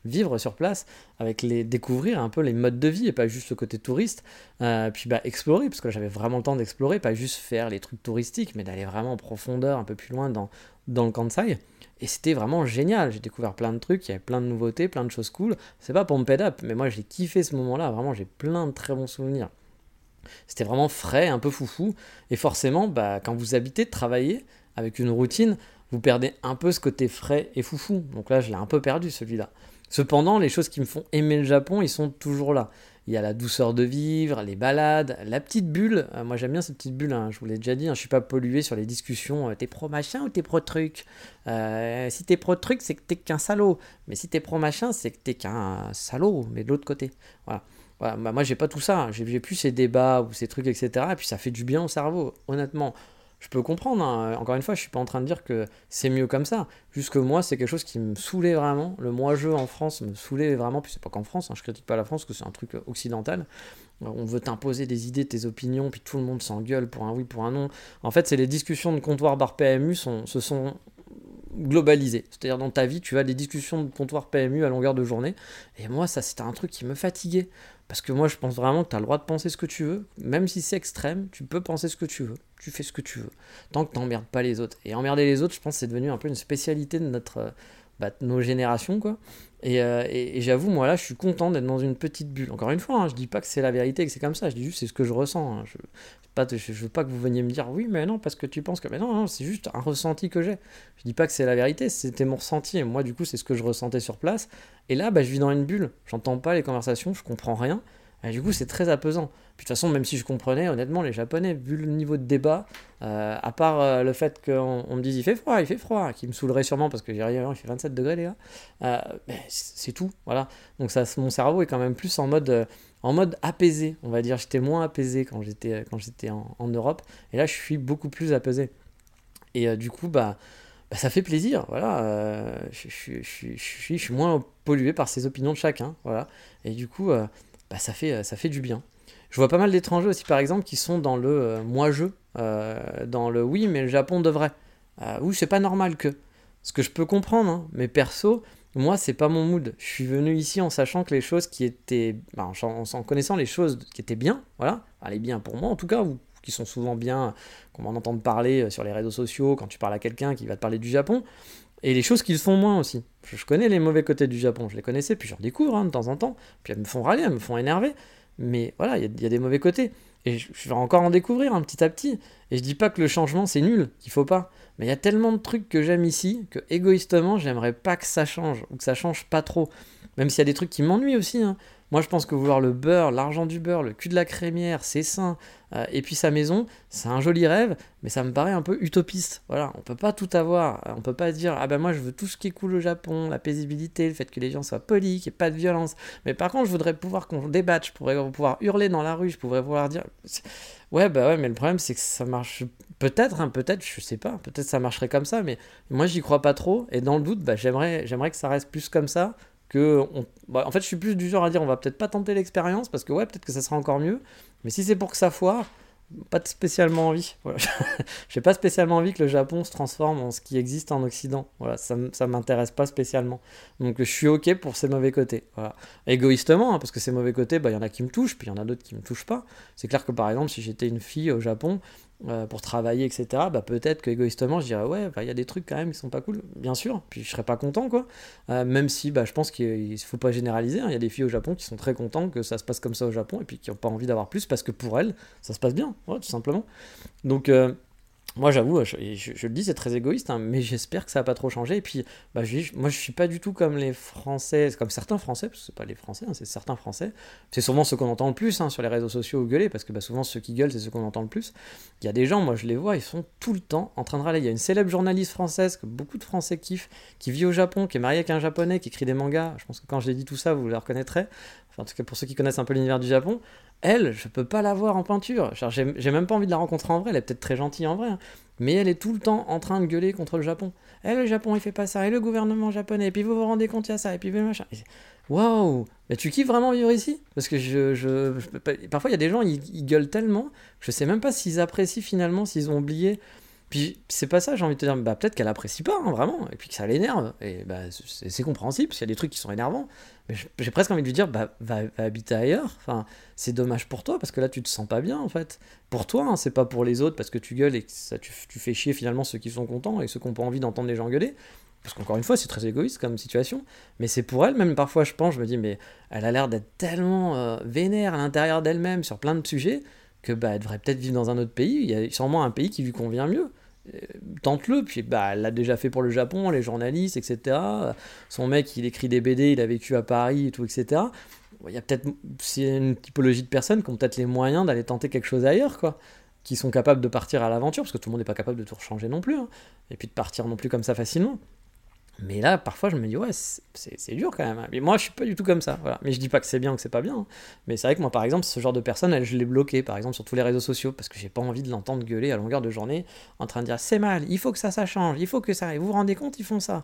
vivre sur place, avec les découvrir un peu les modes de vie et pas juste le côté touriste, euh, puis bah, explorer, parce que j'avais vraiment le temps d'explorer, pas juste faire les trucs touristiques, mais d'aller vraiment en profondeur, un peu plus loin dans, dans le Kansai. Et c'était vraiment génial. J'ai découvert plein de trucs, il y avait plein de nouveautés, plein de choses cool. C'est pas pour me mais moi j'ai kiffé ce moment-là. Vraiment, j'ai plein de très bons souvenirs. C'était vraiment frais, un peu foufou. Et forcément, bah, quand vous habitez, travaillez avec une routine, vous perdez un peu ce côté frais et foufou. Donc là, je l'ai un peu perdu celui-là. Cependant, les choses qui me font aimer le Japon, ils sont toujours là. Il y a la douceur de vivre, les balades, la petite bulle. Euh, moi j'aime bien cette petite bulle, hein, je vous l'ai déjà dit, hein, je suis pas pollué sur les discussions. Euh, t'es pro machin ou t'es pro truc? Euh, Si t'es pro truc, c'est que t'es qu'un salaud. Mais si t'es pro machin, c'est que t'es qu'un salaud, mais de l'autre côté. Voilà. voilà. Bah, moi j'ai pas tout ça, hein. j'ai plus ces débats ou ces trucs, etc. Et puis ça fait du bien au cerveau, honnêtement je peux comprendre. Hein. Encore une fois, je suis pas en train de dire que c'est mieux comme ça. Juste que moi, c'est quelque chose qui me saoulait vraiment. Le moi-je en France me saoulait vraiment. Puis c'est pas qu'en France, hein. je critique pas la France, que c'est un truc occidental. On veut t'imposer des idées, tes opinions, puis tout le monde s'engueule pour un oui, pour un non. En fait, c'est les discussions de comptoir bar PMU se sont globalisées. C'est-à-dire dans ta vie, tu as des discussions de comptoir PMU à longueur de journée. Et moi, ça, c'était un truc qui me fatiguait. Parce que moi, je pense vraiment que tu as le droit de penser ce que tu veux. Même si c'est extrême, tu peux penser ce que tu veux. Tu fais ce que tu veux. Tant que tu n'emmerdes pas les autres. Et emmerder les autres, je pense c'est devenu un peu une spécialité de notre, bah, nos générations. quoi. Euh, et, j'avoue, moi là, je suis content d'être dans une petite bulle. Encore une fois, hein, je dis pas que c'est la vérité, que c'est comme ça. Je dis juste c'est ce que je ressens. Hein. Pas, je, veux pas que vous veniez me dire oui, mais non, parce que tu penses que. Mais non, c'est juste un ressenti que j'ai. Je dis pas que c'est la vérité, c'était mon ressenti. Et moi, du coup, c'est ce que je ressentais sur place. Et là, bah, je vis dans une bulle. J'entends pas les conversations, je comprends rien. Et du coup, c'est très apaisant. Puis de toute façon, même si je comprenais, honnêtement, les Japonais, vu le niveau de débat, euh, à part euh, le fait qu'on me dise il fait froid, il fait froid, qui me saoulerait sûrement parce que j'ai rien, il fait 27 degrés, les gars, euh, c'est tout. Voilà. Donc ça, mon cerveau est quand même plus en mode, en mode apaisé, on va dire. J'étais moins apaisé quand j'étais, quand j'étais en, Europe. Et là, je suis beaucoup plus apaisé. Et du coup, bah. bah ça fait plaisir, voilà. je, je, je, je, suis moins pollué par ces opinions de chacun, voilà. Et du coup, bah, ça, fait, ça fait du bien. Je vois pas mal d'étrangers aussi, par exemple, qui sont dans le euh, moi-je, euh, dans le oui, mais le Japon devrait. Euh, oui, c'est pas normal que. Ce que je peux comprendre, hein, mais perso, moi, c'est pas mon mood. Je suis venu ici en sachant que les choses qui étaient. Bah, en, connaissant les choses qui étaient bien, voilà, allez bien pour moi en tout cas, qui sont souvent bien, qu'on m'en entende parler sur les réseaux sociaux, quand tu parles à quelqu'un qui va te parler du Japon, et les choses qu'ils font moins aussi. Je, connais les mauvais côtés du Japon, je les connaissais, puis j'en découvre hein, de temps en temps, puis elles me font râler, elles me font énerver, mais voilà, il y, a des mauvais côtés. Et je, vais encore en découvrir un petit à petit. Et je dis pas que le changement c'est nul, qu'il faut pas. Mais il y a tellement de trucs que j'aime ici que égoïstement j'aimerais pas que ça change ou que ça change pas trop. Même s'il y a des trucs qui m'ennuient aussi. Hein. Moi, je pense que vouloir le beurre, l'argent du beurre, le cul de la crémière, c'est sain, euh, et puis sa maison, c'est un joli rêve, mais ça me paraît un peu utopiste. Voilà, on peut pas tout avoir. On peut pas dire ah ben moi je veux tout ce qui est cool au Japon, la paisibilité, le fait que les gens soient polis, qu'il n'y ait pas de violence. Mais par contre, je voudrais pouvoir qu'on débatte, je pourrais pouvoir hurler dans la rue, je pourrais pouvoir dire ouais bah ouais, mais le problème c'est que ça marche peut-être, hein, peut-être, je sais pas, peut-être ça marcherait comme ça, mais moi j'y crois pas trop. Et dans le doute, bah, j'aimerais, j'aimerais que ça reste plus comme ça bah, en fait je suis plus du genre à dire on va peut-être pas tenter l'expérience parce que ouais peut-être que ça sera encore mieux mais si c'est pour que ça foire pas spécialement envie. <laughs> J'ai pas spécialement envie que le Japon se transforme en ce qui existe en Occident. Voilà ça, ça m'intéresse pas spécialement. Donc je suis ok pour ces mauvais côtés. Égoïstement hein, parce que ces mauvais côtés bah, il y en a qui me touchent puis il y en a d'autres qui me touchent pas. C'est clair que par exemple si j'étais une fille au Japon euh, pour travailler, etc., bah, peut-être que égoïstement, je dirais ouais, il y a des trucs quand même qui sont pas cool, bien sûr, puis je serais pas content, quoi. Euh, même si bah, je pense qu'il faut pas généraliser, hein. il y a des filles au Japon qui sont très contents que ça se passe comme ça au Japon, et puis qui n'ont pas envie d'avoir plus parce que pour elles, ça se passe bien, tout simplement. Donc, euh, moi j'avoue, je, le dis, c'est très égoïste, hein, mais j'espère que ça va pas trop changer. Et puis, bah, je, moi je suis pas du tout comme les Français, comme certains Français, parce que c'est pas les Français, hein, c'est certains Français. C'est souvent ceux qu'on entend le plus hein, sur les réseaux sociaux gueuler, parce que bah, souvent ceux qui gueulent, c'est ceux qu'on entend le plus. Il y a des gens, moi je les vois, ils sont tout le temps en train de râler. Il y a une célèbre journaliste française que beaucoup de Français kiffent, qui vit au Japon, qui est mariée avec un Japonais, qui écrit des mangas. Je pense que quand je l'ai dit tout ça, vous le reconnaîtrez. Enfin, en tout cas, pour ceux qui connaissent un peu l'univers du Japon, elle, je peux pas la voir en peinture. J'ai même pas envie de la rencontrer en vrai. Elle est peut-être très gentille en vrai. Hein. Mais elle est tout le temps en train de gueuler contre le Japon. Eh, le Japon, il fait pas ça. Et le gouvernement japonais. Et puis vous vous rendez compte, il y a ça. Et puis le machin. Waouh Mais tu kiffes vraiment vivre ici? Parce que je, je, parfois, il y a des gens, ils, gueulent tellement. Je sais même pas s'ils apprécient finalement, s'ils ont oublié puis c'est pas ça, j'ai envie de te dire, bah, peut-être qu'elle apprécie pas, hein, vraiment, et puis que ça l'énerve, et bah, c'est compréhensible, parce qu'il y a des trucs qui sont énervants, mais j'ai presque envie de lui dire, bah, va, habiter ailleurs, enfin, c'est dommage pour toi, parce que là, tu te sens pas bien, en fait. Pour toi, hein, c'est pas pour les autres, parce que tu gueules et que ça, tu, fais chier finalement ceux qui sont contents et ceux qui n'ont pas envie d'entendre les gens gueuler, parce qu'encore une fois, c'est très égoïste comme situation, mais c'est pour elle, même parfois, je pense, je me dis, mais elle a l'air d'être tellement euh, vénère à l'intérieur d'elle-même sur plein de sujets, que bah, elle devrait peut-être vivre dans un autre pays. Il y a sûrement un pays qui lui convient mieux. Euh, tente-le. Puis bah, elle l'a déjà fait pour le Japon, les journalistes, etc. Son mec, il écrit des BD, il a vécu à Paris et tout, etc. Il y a peut-être une typologie de personnes qui ont peut-être les moyens d'aller tenter quelque chose ailleurs, quoi. Qui sont capables de partir à l'aventure, parce que tout le monde n'est pas capable de tout changer non plus. Hein. Et puis de partir non plus comme ça facilement. Mais là, parfois, je me dis, ouais, c'est dur quand même. Hein. Mais moi, je suis pas du tout comme ça. Voilà. Mais je dis pas que c'est bien ou que c'est pas bien. Hein. Mais c'est vrai que moi, par exemple, ce genre de personne, je l'ai bloqué, par exemple, sur tous les réseaux sociaux, parce que j'ai pas envie de l'entendre gueuler à longueur de journée, en train de dire, c'est mal, il faut que ça, ça change, il faut que ça. Et vous vous rendez compte, ils font ça.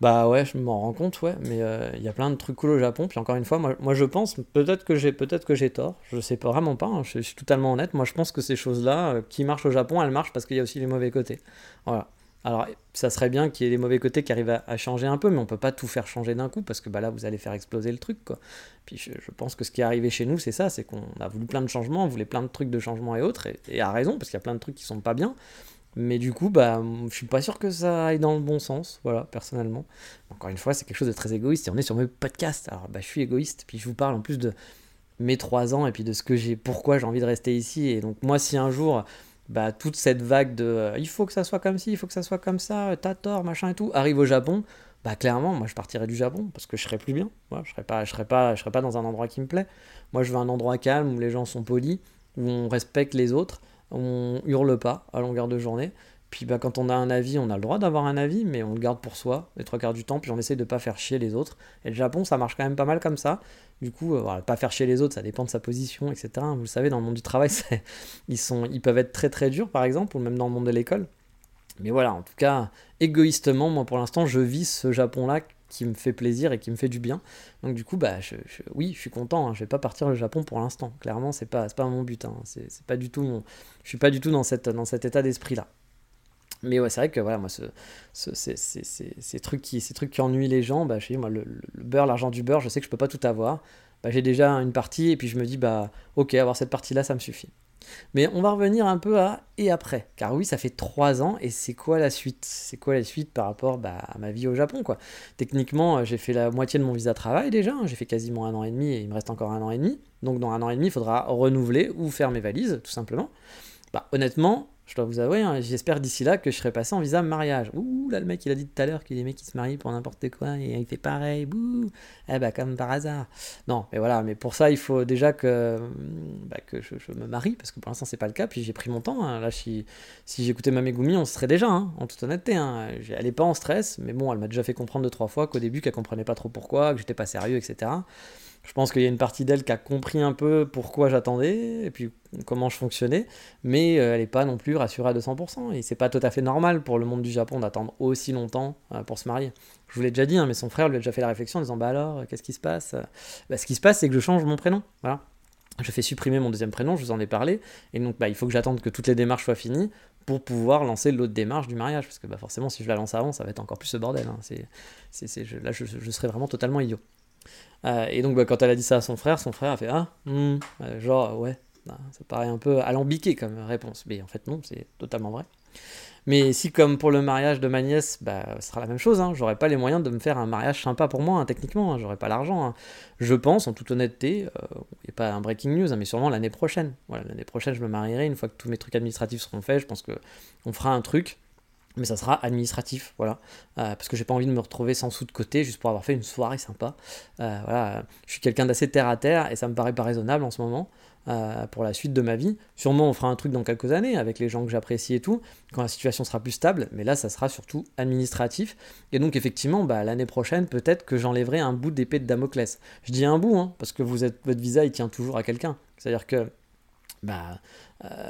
Bah ouais, je m'en rends compte, ouais. Mais euh, il y a plein de trucs cool au Japon. Puis encore une fois, moi, moi je pense, peut-être que j'ai peut-être que j'ai tort. Je sais pas vraiment pas. Hein. Je, suis totalement honnête. Moi, je pense que ces choses-là, euh, qui marchent au Japon, elles marchent parce qu'il y a aussi les mauvais côtés. Voilà. Alors, ça serait bien qu'il y ait les mauvais côtés qui arrivent à, changer un peu, mais on peut pas tout faire changer d'un coup parce que bah, là, vous allez faire exploser le truc. Quoi. Puis je, pense que ce qui est arrivé chez nous, c'est ça c'est qu'on a voulu plein de changements, on voulait plein de trucs de changements et autres, et, à raison, parce qu'il y a plein de trucs qui sont pas bien. Mais du coup, bah, je suis pas sûr que ça aille dans le bon sens, voilà, personnellement. Encore une fois, c'est quelque chose de très égoïste, et on est sur mes podcasts. Alors, bah, je suis égoïste, puis je vous parle en plus de mes trois ans, et puis de ce que j'ai, pourquoi j'ai envie de rester ici. Et donc, moi, si un jour bah, toute cette vague de euh, il faut que ça soit comme ci, il faut que ça soit comme ça, t'as tort, machin et tout, arrive au Japon, bah clairement, moi je partirais du Japon parce que je serais plus bien. je serais pas, je serais pas, serais pas dans un endroit qui me plaît. Moi, je veux un endroit calme où les gens sont polis, où on respecte les autres, on hurle pas à longueur de journée. Puis bah, quand on a un avis, on a le droit d'avoir un avis, mais on le garde pour soi les trois quarts du temps, puis on essaie de pas faire chier les autres. Et le Japon, ça marche quand même pas mal comme ça. Du coup, euh, pas faire chier les autres, ça dépend de sa position, etc. Vous le savez, dans le monde du travail, <laughs> ils, sont, ils peuvent être très très durs, par exemple, ou même dans le monde de l'école. Mais voilà, en tout cas, égoïstement, moi pour l'instant, je vis ce Japon-là qui me fait plaisir et qui me fait du bien. Donc du coup, bah, oui, je suis content. Hein. Je vais pas partir au Japon pour l'instant. Clairement, c'est pas, pas mon but. Hein. C'est pas du tout mon, je suis pas du tout dans cette, dans cet état d'esprit-là. Mais ouais, c'est vrai que voilà, ce, ce, ces, trucs qui, ces trucs qui ennuient les gens, bah, je le, beurre, l'argent du beurre, je sais que je peux pas tout avoir. Bah, j'ai déjà une partie et puis je me dis, bah, ok, avoir cette partie-là, ça me suffit. Mais on va revenir un peu à et après. Car oui, ça fait trois ans et c'est quoi la suite? C'est quoi la suite par rapport bah, à ma vie au Japon quoi? Techniquement, j'ai fait la moitié de mon visa travail déjà. Hein. J'ai fait quasiment un an et demi et il me reste encore un an et demi. Donc dans un an et demi, il faudra renouveler ou faire mes valises, tout simplement. Bah, honnêtement, je dois vous avouer, hein, j'espère d'ici là que je serai passé en visa mariage. Ouh, là, le mec, il a dit tout à l'heure a des mecs se marient pour n'importe quoi, et il fait pareil, bouh, eh bah, comme par hasard. Non, mais voilà, mais pour ça, il faut déjà que, bah, que je, me marie, parce que pour l'instant, c'est pas le cas, puis j'ai pris mon temps. Hein. Là, si, si j'écoutais ma Megumi, on serait déjà, hein, en toute honnêteté. Hein. Elle est pas en stress, mais bon, elle m'a déjà fait comprendre deux, trois fois qu'au début, qu'elle comprenait pas trop pourquoi, que j'étais pas sérieux, etc. Je pense qu'il y a une partie d'elle qui a compris un peu pourquoi j'attendais et puis comment je fonctionnais, mais euh, elle n'est pas non plus rassurée à 200%. Et c'est pas tout à fait normal pour le monde du Japon d'attendre aussi longtemps euh, pour se marier. Je vous l'ai déjà dit, hein, mais son frère lui a déjà fait la réflexion en disant Bah alors, qu'est-ce qui se passe? Bah, Ce qui se passe, c'est que je change mon prénom. Voilà. Je fais supprimer mon deuxième prénom, je vous en ai parlé, et donc bah, il faut que j'attende que toutes les démarches soient finies pour pouvoir lancer l'autre démarche du mariage, parce que bah, forcément, si je la lance avant, ça va être encore plus ce bordel. Hein. Là, je serais vraiment totalement idiot. Euh, et donc, bah, quand elle a dit ça à son frère, son frère a fait Ah, hmm, genre, ouais, Ça paraît un peu alambiqué comme réponse, mais en fait non, c'est totalement vrai. Mais si comme pour le mariage de ma nièce, bah, ce sera la même chose, hein, j'aurais pas les moyens de me faire un mariage sympa pour moi, hein, techniquement, hein, j'aurais pas l'argent. Hein. Je pense, en toute honnêteté, euh, et pas un breaking news, hein, mais sûrement l'année prochaine. L'année prochaine, je me marierai, une fois que tous mes trucs administratifs seront faits, je pense qu'on fera un truc mais ça sera administratif, voilà, euh, parce que j'ai pas envie de me retrouver sans sous de côté juste pour avoir fait une soirée sympa. Euh, voilà, je suis quelqu'un d'assez terre à terre et ça me paraît pas raisonnable en ce moment euh, pour la suite de ma vie. Sûrement, on fera un truc dans quelques années avec les gens que j'apprécie et tout, quand la situation sera plus stable, mais là, ça sera surtout administratif. Et donc, effectivement, bah, l'année prochaine, peut-être que j'enlèverai un bout d'épée de Damoclès. Je dis un bout, hein, parce que vous êtes, votre visa, il tient toujours à quelqu'un. C'est-à-dire que, bah,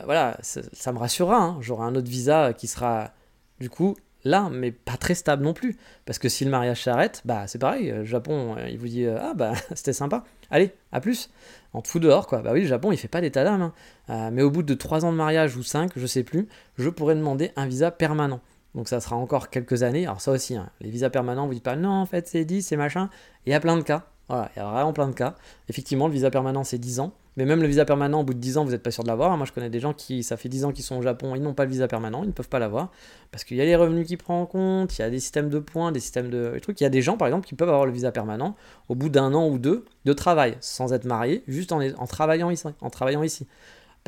voilà, ça, me rassurera. Hein. J'aurai un autre visa qui sera du coup, là, mais pas très stable non plus. Parce que si le mariage s'arrête, bah c'est pareil, le Japon, euh, il vous dit euh, Ah bah <laughs> c'était sympa, allez, à plus. On te fout dehors, quoi. Bah oui, le Japon, il fait pas d'état d'âme. Hein. Euh, mais au bout de 3 ans de mariage ou 5, je sais plus, je pourrais demander un visa permanent. Donc ça sera encore quelques années. Alors ça aussi, hein, les visas permanents, vous dites pas non, en fait c'est 10, c'est machin. Il y a plein de cas. Voilà, il y a vraiment plein de cas. Effectivement, le visa permanent, c'est 10 ans. Mais même le visa permanent, au bout de 10 ans, vous n'êtes pas sûr de l'avoir. Moi, je connais des gens qui, ça fait 10 ans qu'ils sont au Japon, ils n'ont pas le visa permanent, ils ne peuvent pas l'avoir. Parce qu'il y a les revenus qui prennent en compte, il y a des systèmes de points, des systèmes de trucs. Il y a des gens, par exemple, qui peuvent avoir le visa permanent au bout d'un an ou deux de travail, sans être mariés, juste en travaillant ici. En travaillant ici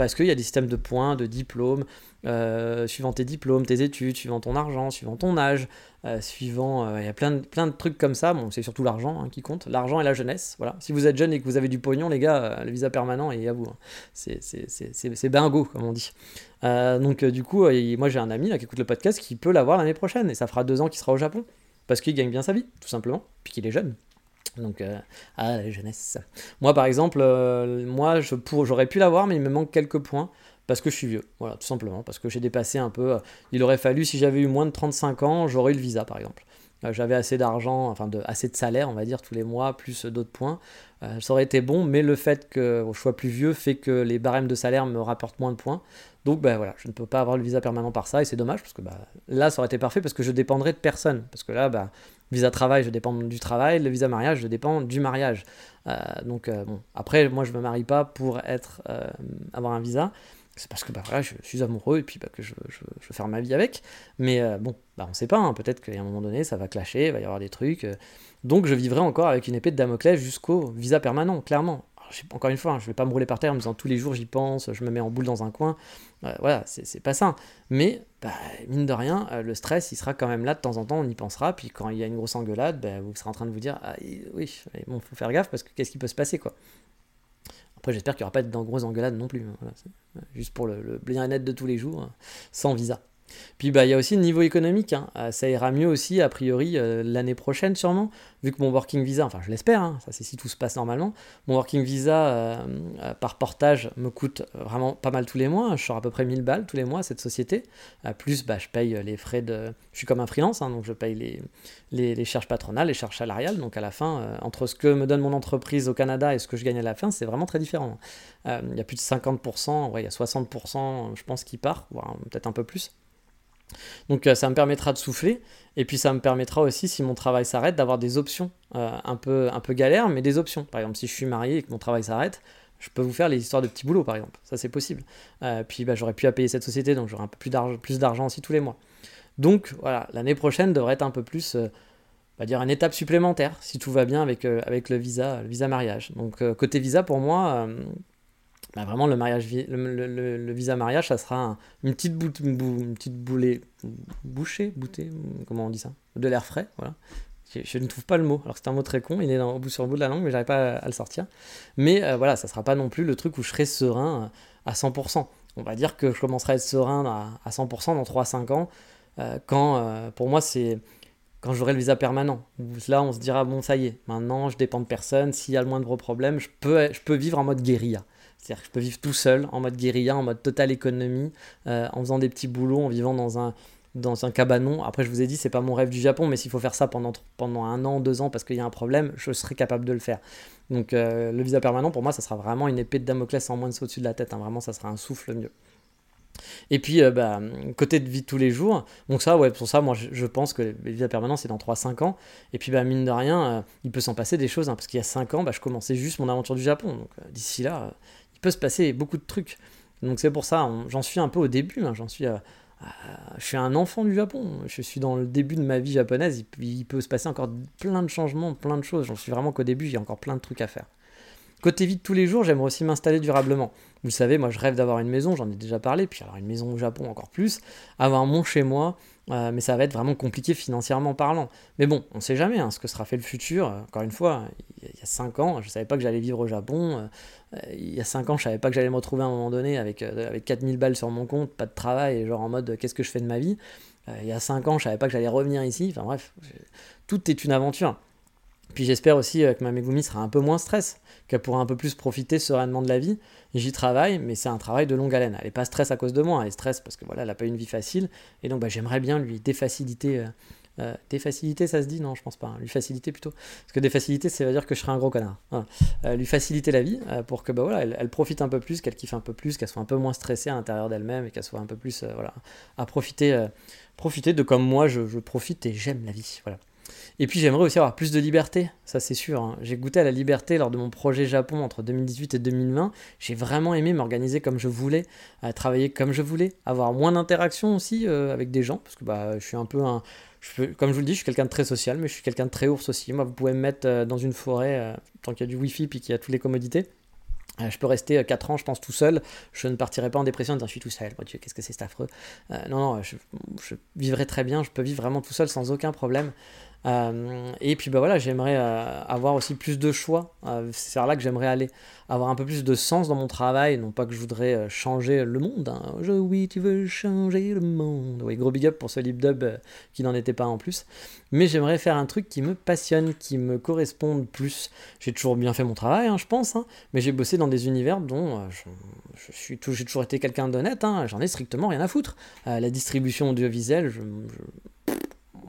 parce qu'il y a des systèmes de points, de diplômes, euh, suivant tes diplômes, tes études, suivant ton argent, suivant ton âge, euh, suivant... Euh, il y a plein de, trucs comme ça, c'est surtout l'argent hein, qui compte, l'argent et la jeunesse, voilà. Si vous êtes jeune et que vous avez du pognon, les gars, le visa permanent est à vous. Hein. C'est bingo, comme on dit. donc du coup, moi j'ai un ami qui écoute le podcast qui peut l'avoir l'année prochaine, et ça fera deux ans qu'il sera au Japon, parce qu'il gagne bien sa vie, tout simplement, puis qu'il est jeune. Donc, euh, ah, la jeunesse. Moi, par exemple, euh, moi, je pour, j'aurais pu l'avoir, mais il me manque quelques points parce que je suis vieux. Voilà, tout simplement. Parce que j'ai dépassé un peu. Euh, il aurait fallu, si j'avais eu moins de 35 ans, j'aurais eu le visa, par exemple. j'avais assez d'argent, enfin, de, assez de salaire, on va dire, tous les mois, plus d'autres points. ça aurait été bon, mais le fait que je sois plus vieux fait que les barèmes de salaire me rapportent moins de points. Donc, ben voilà, je ne peux pas avoir le visa permanent par ça, et c'est dommage, parce que bah, là, ça aurait été parfait, parce que je dépendrais de personne. Parce que là, bah, Visa travail, je dépends du travail. Le visa mariage, je dépends du mariage. Euh, donc, euh, bon, après, moi, je me marie pas pour être, euh, avoir un visa. C'est parce que bah, voilà, je, suis amoureux et puis bah, que je, je, veux faire ma vie avec. Mais bon, bah, on ne sait pas. Hein. Peut-être qu'à un moment donné, ça va clasher, il va y avoir des trucs. donc, je vivrai encore avec une épée de Damoclès jusqu'au visa permanent, clairement encore une fois, hein, je ne vais pas me rouler par terre en me disant tous les jours j'y pense, je me mets en boule dans un coin. Euh, voilà, c'est pas ça. Mais, bah, mine de rien, euh, le stress, il sera quand même là de temps en temps, on y pensera. Puis quand il y a une grosse engueulade, bah, vous serez en train de vous dire ah, oui, bon, faut faire gaffe parce que qu'est-ce qui peut se passer, quoi. Après, j'espère qu'il n'y aura pas de grosses engueulades non plus. Hein, euh, juste pour le, le bien net de tous les jours, hein, sans visa. Puis bah il y a aussi le niveau économique, hein. euh, ça ira mieux aussi a priori euh, l'année prochaine sûrement, vu que mon working visa, enfin je l'espère, hein, ça c'est si tout se passe normalement, mon working visa euh, par portage me coûte vraiment pas mal tous les mois, je sors à peu près 1000 balles tous les mois à cette société, plus bah, je paye les frais de... Je suis comme un freelance, hein, donc je paye les, les, les, charges patronales, les charges salariales, donc à la fin, entre ce que me donne mon entreprise au Canada et ce que je gagne à la fin, c'est vraiment très différent. Il y a plus de 50%, ouais, il y a 60% je pense qui part, voire peut-être un peu plus. Donc euh, ça me permettra de souffler, et puis ça me permettra aussi, si mon travail s'arrête, d'avoir des options euh, un, peu, un peu galères, mais des options. Par exemple, si je suis marié et que mon travail s'arrête, je peux vous faire les histoires de petits boulots, par exemple. Ça, c'est possible. Euh, puis bah, j'aurais pu à payer cette société, donc j'aurai un peu plus d'argent aussi tous les mois. Donc voilà, l'année prochaine devrait être un peu plus, on va dire, une étape supplémentaire, si tout va bien avec, avec le visa, le visa mariage. Donc côté visa, pour moi, bah, vraiment le mariage le, visa mariage ça sera une petite bout, une petite boulée bouchée boutée comment on dit ça? De l'air frais voilà je, ne trouve pas le mot alors c'est un mot très con il est au bout sur le bout de la langue mais j'arrive pas à, le sortir mais euh, voilà ça sera pas non plus le truc où je serai serein à 100% on va dire que je commencerai à être serein à, 100% dans 3-5 ans euh, quand euh, pour moi c'est quand j'aurai le visa permanent. Là, on se dira, bon, ça y est, maintenant, je dépends de personne. S'il y a le moindre problème, je peux, je peux vivre en mode guérilla. C'est-à-dire que je peux vivre tout seul, en mode guérilla, en mode totale économie, euh, en faisant des petits boulots, en vivant dans un, dans un cabanon. Après, je vous ai dit, c'est pas mon rêve du Japon, mais s'il faut faire ça pendant, pendant un an, deux ans, parce qu'il y a un problème, je serai capable de le faire. Donc, euh, le visa permanent, pour moi, ça sera vraiment une épée de Damoclès en moins de au-dessus de la tête. Hein. Vraiment, ça sera un souffle mieux. Et puis, euh, bah, côté de vie de tous les jours, donc ça, ouais, pour ça, moi, je, pense que le visa permanent, c'est dans 3-5 ans. Et puis, bah, mine de rien, il peut s'en passer des choses, hein, parce qu'il y a 5 ans, bah, je commençais juste mon aventure du Japon. Donc, d'ici là, il peut se passer beaucoup de trucs. Donc c'est pour ça, j'en suis un peu au début, hein, j'en suis... je suis un enfant du Japon, je suis dans le début de ma vie japonaise, il, peut se passer encore plein de changements, plein de choses, j'en suis vraiment qu'au début, il y a encore plein de trucs à faire. Côté vie de tous les jours, j'aimerais aussi m'installer durablement. Vous le savez, moi je rêve d'avoir une maison, j'en ai déjà parlé, puis alors une maison au Japon encore plus, avoir mon chez moi, euh, mais ça va être vraiment compliqué financièrement parlant. Mais bon, on sait jamais hein, ce que sera fait le futur. Encore une fois, il y a 5 ans, je ne savais pas que j'allais vivre au Japon. Euh, il y a 5 ans, je ne savais pas que j'allais me retrouver à un moment donné avec, euh, avec 4000 balles sur mon compte, pas de travail, genre en mode qu'est-ce que je fais de ma vie? il y a 5 ans, je ne savais pas que j'allais revenir ici. Enfin bref, tout est une aventure. Puis j'espère aussi que ma Megumi sera un peu moins stress, qu'elle pourra un peu plus profiter sereinement de la vie. J'y travaille, mais c'est un travail de longue haleine. Elle n'est pas stress à cause de moi, elle est stress parce que voilà, elle n'a pas une vie facile. Et donc bah, j'aimerais bien lui défaciliter. Euh, euh, défaciliter, ça se dit? Non, je pense pas. Hein. Lui faciliter plutôt. Parce que défaciliter, ça veut dire que je serai un gros connard. Euh, lui faciliter la vie pour que bah, voilà, elle, profite un peu plus, qu'elle kiffe un peu plus, qu'elle soit un peu moins stressée à l'intérieur d'elle-même et qu'elle soit un peu plus voilà, à profiter, profiter de comme moi je, je profite et j'aime la vie. Voilà. Et puis j'aimerais aussi avoir plus de liberté, ça c'est sûr. Hein. J'ai goûté à la liberté lors de mon projet Japon entre 2018 et 2020. J'ai vraiment aimé m'organiser comme je voulais, travailler comme je voulais, avoir moins d'interactions aussi euh, avec des gens, parce que bah, je suis un peu un... comme je vous le dis, je suis quelqu'un de très social, mais je suis quelqu'un de très ours aussi. Moi, vous pouvez me mettre euh, dans une forêt, euh, tant qu'il y a du wifi puis qu'il y a toutes les commodités. Je peux rester 4 ans, je pense, tout seul. Je ne partirai pas en dépression en disant je suis tout seul. Dieu, qu'est-ce que c'est cet affreux. non, non, je, je, vivrai très bien. Je peux vivre vraiment tout seul sans aucun problème. Euh, et puis bah voilà, j'aimerais euh, avoir aussi plus de choix. Euh, c'est vers là que j'aimerais aller, avoir un peu plus de sens dans mon travail. Non pas que je voudrais changer le monde. Hein. Je, oui, tu veux changer le monde. Oui, gros big up pour ce lip dub qui n'en était pas en plus. Mais j'aimerais faire un truc qui me passionne, qui me corresponde plus. J'ai toujours bien fait mon travail, hein, je pense, hein, mais j'ai bossé dans des univers dont je, je suis j'ai toujours été quelqu'un d'honnête. J'en ai strictement rien à foutre. la distribution audiovisuelle, je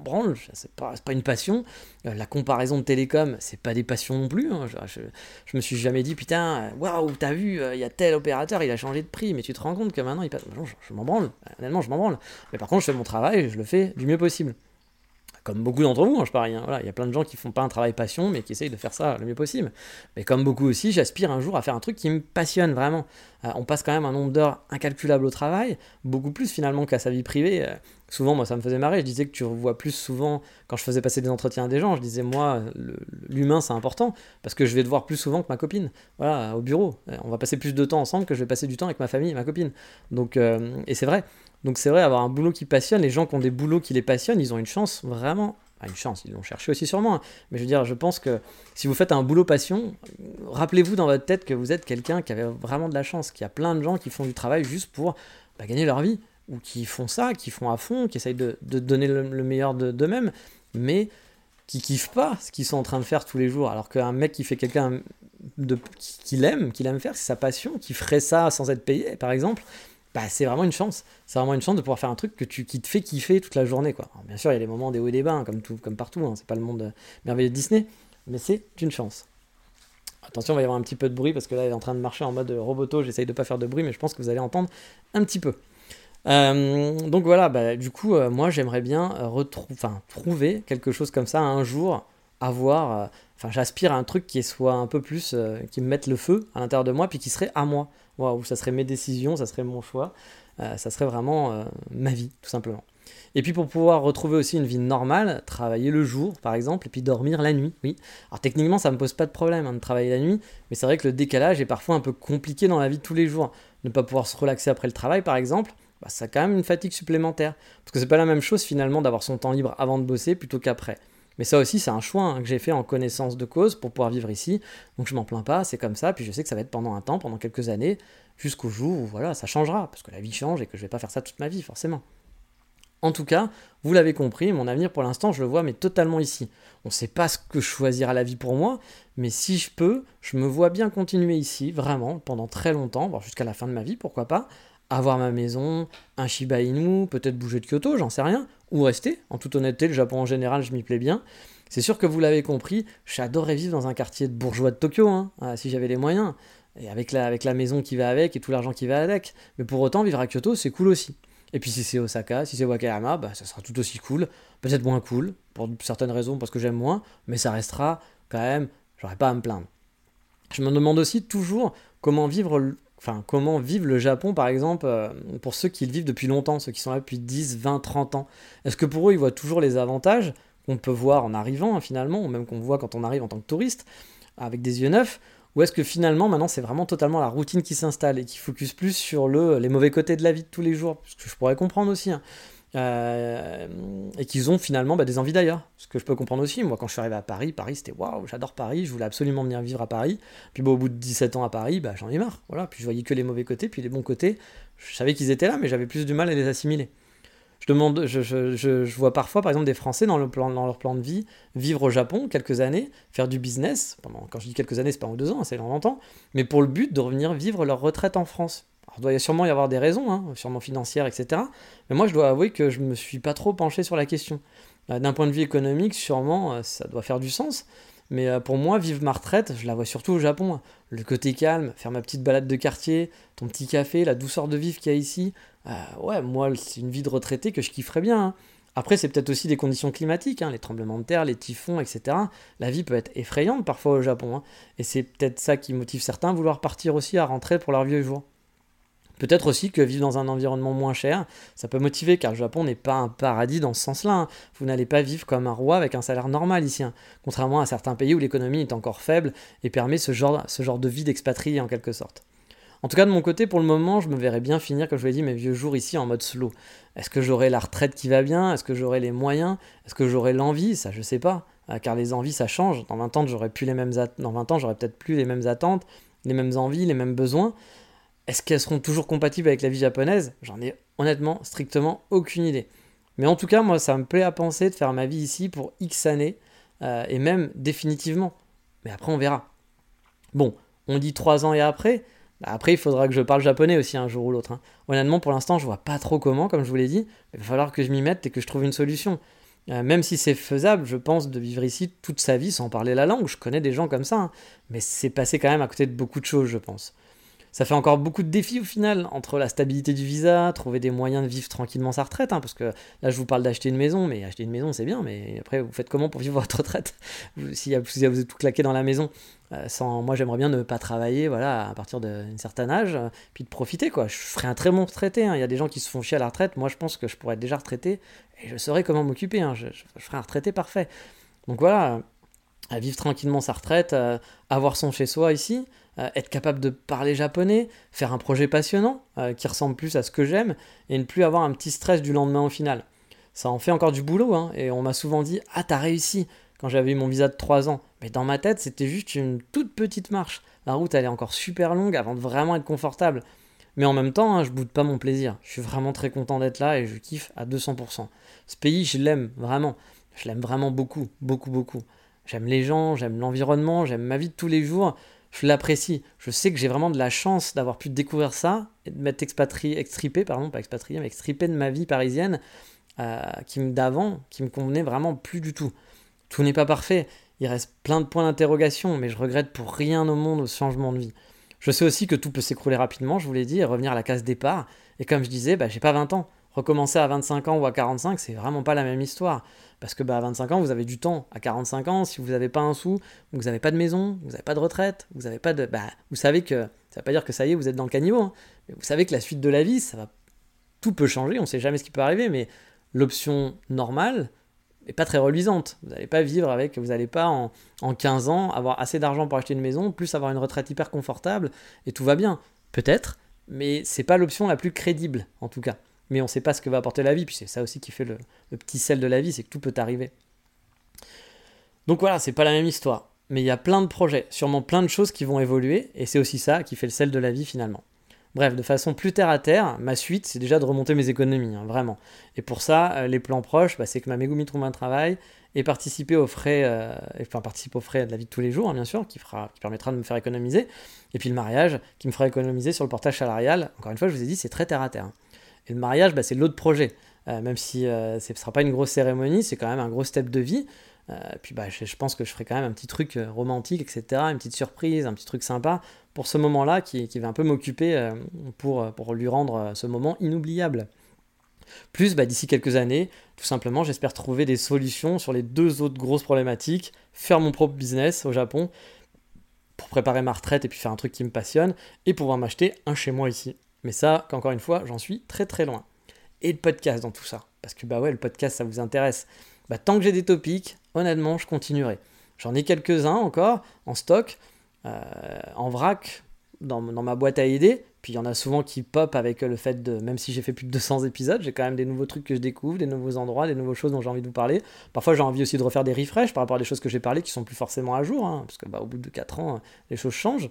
branle, c'est pas, pas une passion. Euh, la comparaison de télécom, c'est pas des passions non plus. Hein. Je, me suis jamais dit, putain, waouh, t'as vu, euh, il y a tel opérateur, il a changé de prix, mais tu te rends compte que maintenant il passe. je, je m'en branle, honnêtement, je m'en branle. Mais par contre, je fais mon travail, je le fais du mieux possible comme beaucoup d'entre vous, hein, je parie. Hein, voilà, il y a plein de gens qui font pas un travail passion, mais qui essayent de faire ça le mieux possible. Mais comme beaucoup aussi, j'aspire un jour à faire un truc qui me passionne vraiment. Euh, on passe quand même un nombre d'heures incalculable au travail, beaucoup plus finalement qu'à sa vie privée. Euh, souvent, moi, ça me faisait marrer. Je disais que tu revois plus souvent quand je faisais passer des entretiens à des gens. Je disais, moi, l'humain, c'est important parce que je vais te voir plus souvent que ma copine. Voilà, au bureau. Euh, on va passer plus de temps ensemble que je vais passer du temps avec ma famille et ma copine. Donc, et c'est vrai. Donc c'est vrai, avoir un boulot qui passionne, les gens qui ont des boulots qui les passionnent, ils ont une chance vraiment. une chance, ils l'ont cherché aussi sûrement. Hein. Mais je veux dire, je pense que si vous faites un boulot passion, rappelez-vous dans votre tête que vous êtes quelqu'un qui avait vraiment de la chance, qu'il y a plein de gens qui font du travail juste pour bah, gagner leur vie, ou qui font ça, qui font à fond, qui essayent de, donner le, meilleur d'eux-mêmes, mais qui kiffent pas ce qu'ils sont en train de faire tous les jours. Alors qu'un mec qui fait quelqu'un de, qui, l'aime, qui l'aime faire, c'est sa passion, qui ferait ça sans être payé, par exemple, bah, c'est vraiment une chance. C'est vraiment une chance de pouvoir faire un truc que tu, qui te fait kiffer toute la journée. Quoi. bien sûr, il y a des moments des hauts et des bas, hein, comme, tout, comme partout. Hein, c'est pas le monde euh, merveilleux de Disney, mais c'est une chance. Attention, il va y avoir un petit peu de bruit parce que là, il est en train de marcher en mode roboto. J'essaye de pas faire de bruit, mais je pense que vous allez entendre un petit peu. Euh, donc voilà, bah, du coup, euh, moi j'aimerais bien trouver quelque chose comme ça un jour, avoir. Enfin, j'aspire à un truc qui soit un peu plus. qui me mette le feu à l'intérieur de moi, puis qui serait à moi waouh, ça serait mes décisions, ça serait mon choix, euh, ça serait vraiment euh, ma vie, tout simplement. Et puis pour pouvoir retrouver aussi une vie normale, travailler le jour par exemple, et puis dormir la nuit, oui. Alors techniquement ça me pose pas de problème hein, de travailler la nuit, mais c'est vrai que le décalage est parfois un peu compliqué dans la vie de tous les jours. Ne pas pouvoir se relaxer après le travail par exemple, bah, ça a quand même une fatigue supplémentaire. Parce que c'est pas la même chose finalement d'avoir son temps libre avant de bosser plutôt qu'après. Mais ça aussi, c'est un choix hein, que j'ai fait en connaissance de cause pour pouvoir vivre ici. Donc je m'en plains pas, c'est comme ça. Puis je sais que ça va être pendant un temps, pendant quelques années, jusqu'au jour où voilà, ça changera. Parce que la vie change et que je vais pas faire ça toute ma vie, forcément. En tout cas, vous l'avez compris, mon avenir pour l'instant, je le vois, mais totalement ici. On ne sait pas ce que choisira la vie pour moi, mais si je peux, je me vois bien continuer ici, vraiment, pendant très longtemps, voire jusqu'à la fin de ma vie, pourquoi pas, avoir ma maison, un Shiba Inu, peut-être bouger de Kyoto, j'en sais rien, ou rester. En toute honnêteté, le Japon en général, je m'y plais bien. C'est sûr que vous l'avez compris, j'adorerais vivre dans un quartier de bourgeois de Tokyo, hein, ah, si j'avais les moyens, et avec la, avec la maison qui va avec et tout l'argent qui va avec. Mais pour autant, vivre à Kyoto, c'est cool aussi. Et puis si c'est Osaka, si c'est Wakayama, bah, ça sera tout aussi cool. Peut-être moins cool, pour certaines raisons, parce que j'aime moins, mais ça restera quand même, j'aurais pas à me plaindre. Je me demande aussi toujours comment vivre enfin, comment vivre le Japon, par exemple, euh, pour ceux qui le vivent depuis longtemps, ceux qui sont là depuis 10, 20, 30 ans? Est-ce que pour eux, ils voient toujours les avantages qu'on peut voir en arrivant, hein, finalement, ou même qu'on voit quand on arrive en tant que touriste, avec des yeux neufs? Ou est-ce que finalement, maintenant, c'est vraiment totalement la routine qui s'installe et qui focus plus sur le, les mauvais côtés de la vie de tous les jours? Ce que je pourrais comprendre aussi. Hein. Euh, et qu'ils ont finalement bah, des envies d'ailleurs. Ce que je peux comprendre aussi. Moi, quand je suis arrivé à Paris, Paris c'était waouh, j'adore Paris, je voulais absolument venir vivre à Paris. Puis au bout de 17 ans à Paris, bah, j'en ai marre. Voilà. Puis je voyais que les mauvais côtés, puis les bons côtés, je savais qu'ils étaient là, mais j'avais plus du mal à les assimiler. Je, demande, je, vois parfois, par exemple, des Français dans, leur plan de vie vivre au Japon quelques années, faire du business. Quand je dis quelques années, c'est pas ou deux ans, c'est longtemps, mais pour le but de revenir vivre leur retraite en France. Il doit sûrement y avoir des raisons, hein, sûrement financières, etc. Mais moi, je dois avouer que je ne me suis pas trop penché sur la question. Euh, d'un point de vue économique, sûrement, euh, ça doit faire du sens. Mais euh, pour moi, vivre ma retraite, je la vois surtout au Japon. Le côté calme, faire ma petite balade de quartier, ton petit café, la douceur de vivre qu'il y a ici. ouais, moi, c'est une vie de retraité que je kifferais bien. Hein. Après, c'est peut-être aussi des conditions climatiques, hein, les tremblements de terre, les typhons, etc. La vie peut être effrayante parfois au Japon. Hein. Et c'est peut-être ça qui motive certains à vouloir partir aussi à rentrer pour leur vieux jour. Peut-être aussi que vivre dans un environnement moins cher, ça peut motiver, car le Japon n'est pas un paradis dans ce sens-là. Hein. Vous n'allez pas vivre comme un roi avec un salaire normal ici, hein. contrairement à certains pays où l'économie est encore faible et permet ce genre, de vie d'expatrié en quelque sorte. En tout cas, de mon côté, pour le moment, je me verrais bien finir, comme je vous l'ai dit, mes vieux jours ici en mode slow. Est-ce que j'aurai la retraite qui va bien? Est-ce que j'aurai les moyens? Est-ce que j'aurai l'envie? Ça, je sais pas. Euh, car les envies, ça change. Dans 20 ans, j'aurai plus les mêmes Dans 20 ans, j'aurai peut-être plus les mêmes attentes, les mêmes envies, les mêmes besoins. Est-ce qu'elles seront toujours compatibles avec la vie japonaise? J'en ai honnêtement strictement aucune idée. Mais en tout cas, moi, ça me plaît à penser de faire ma vie ici pour X années, euh, et même définitivement. Mais après, on verra. Bon, on dit 3 ans et après. Bah, après, il faudra que je parle japonais aussi un jour ou l'autre. Hein. Honnêtement, pour l'instant, je vois pas trop comment, comme je vous l'ai dit. Il va falloir que je m'y mette et que je trouve une solution. Euh, même si c'est faisable, je pense, de vivre ici toute sa vie sans parler la langue. Je connais des gens comme ça. Hein. Mais c'est passé quand même à côté de beaucoup de choses, je pense ça fait encore beaucoup de défis au final, entre la stabilité du visa, trouver des moyens de vivre tranquillement sa retraite, hein, parce que là je vous parle d'acheter une maison, mais acheter une maison c'est bien, mais après vous faites comment pour vivre votre retraite? Si, vous êtes tout claqué dans la maison euh, sans, Moi j'aimerais bien ne pas travailler voilà, à partir d'un certain âge, puis de profiter quoi. Je ferais un très bon retraité, hein. il y a des gens qui se font chier à la retraite, moi je pense que je pourrais être déjà retraité, et je saurais comment m'occuper, hein. je, ferais un retraité parfait. Donc voilà, vivre tranquillement sa retraite, euh, avoir son chez-soi ici, euh, être capable de parler japonais, faire un projet passionnant euh, qui ressemble plus à ce que j'aime et ne plus avoir un petit stress du lendemain au final. Ça en fait encore du boulot hein, et on m'a souvent dit Ah, t'as réussi quand j'avais eu mon visa de 3 ans. Mais dans ma tête, c'était juste une toute petite marche. La route, elle est encore super longue avant de vraiment être confortable. Mais en même temps, hein, je boude pas mon plaisir. Je suis vraiment très content d'être là et je kiffe à 200%. Ce pays, je l'aime vraiment. Je l'aime vraiment beaucoup, beaucoup, beaucoup. J'aime les gens, j'aime l'environnement, j'aime ma vie de tous les jours je l'apprécie. Je sais que j'ai vraiment de la chance d'avoir pu découvrir ça et de m'être expatrié, extripé, pardon, pas expatrié, mais extripé de ma vie parisienne euh, qui d'avant, qui me convenait vraiment plus du tout. Tout n'est pas parfait. Il reste plein de points d'interrogation, mais je regrette pour rien au monde ce changement de vie. Je sais aussi que tout peut s'écrouler rapidement, je vous l'ai dit, et revenir à la case départ. Et comme je disais, bah, j'ai pas 20 ans. Recommencer à 25 ans ou à 45, c'est vraiment pas la même histoire. Parce que bah, à 25 ans, vous avez du temps. À 45 ans, si vous n'avez pas un sou, vous n'avez pas de maison, vous n'avez pas de retraite, vous n'avez pas de. Bah, vous savez que. Ça ne veut pas dire que ça y est, vous êtes dans le caniveau. Hein. mais vous savez que la suite de la vie, ça va. Tout peut changer, on ne sait jamais ce qui peut arriver, mais l'option normale n'est pas très reluisante. Vous n'allez pas vivre avec. Vous n'allez pas en, en 15 ans avoir assez d'argent pour acheter une maison, plus avoir une retraite hyper confortable, et tout va bien. Peut-être, mais c'est pas l'option la plus crédible, en tout cas mais on ne sait pas ce que va apporter la vie. Puis c'est ça aussi qui fait le, petit sel de la vie, c'est que tout peut arriver. Donc voilà, c'est pas la même histoire. Mais il y a plein de projets, sûrement plein de choses qui vont évoluer, et c'est aussi ça qui fait le sel de la vie finalement. Bref, de façon plus terre à terre, ma suite, c'est déjà de remonter mes économies, hein, vraiment. Et pour ça, euh, les plans proches, bah, c'est que ma Megumi trouve un travail et participer aux frais, euh, enfin participer aux frais de la vie de tous les jours, hein, bien sûr, qui, fera, qui permettra de me faire économiser. Et puis le mariage, qui me fera économiser sur le portage salarial. Encore une fois, je vous ai dit, c'est très terre à terre. Et le mariage, bah, c'est l'autre projet. Euh, même si euh, ce ne sera pas une grosse cérémonie, c'est quand même un gros step de vie. Euh, puis bah, je, pense que je ferai quand même un petit truc romantique, etc., une petite surprise, un petit truc sympa pour ce moment-là qui, qui, va un peu m'occuper pour, pour lui rendre ce moment inoubliable. Plus, bah, d'ici quelques années, tout simplement, j'espère trouver des solutions sur les deux autres grosses problématiques, faire mon propre business au Japon pour préparer ma retraite et puis faire un truc qui me passionne, et pouvoir m'acheter un chez moi ici. Mais ça, encore une fois, j'en suis très très loin. Et le podcast dans tout ça. Parce que bah ouais, le podcast, ça vous intéresse. Bah, tant que j'ai des topics, honnêtement, je continuerai. J'en ai quelques-uns encore en stock, euh, en vrac, dans, dans, ma boîte à idées. Puis il y en a souvent qui pop avec le fait de, même si j'ai fait plus de 200 épisodes, j'ai quand même des nouveaux trucs que je découvre, des nouveaux endroits, des nouvelles choses dont j'ai envie de vous parler. Parfois j'ai envie aussi de refaire des refresh par rapport à des choses que j'ai parlé qui sont plus forcément à jour, hein, parce que bah, au bout de 4 ans, les choses changent.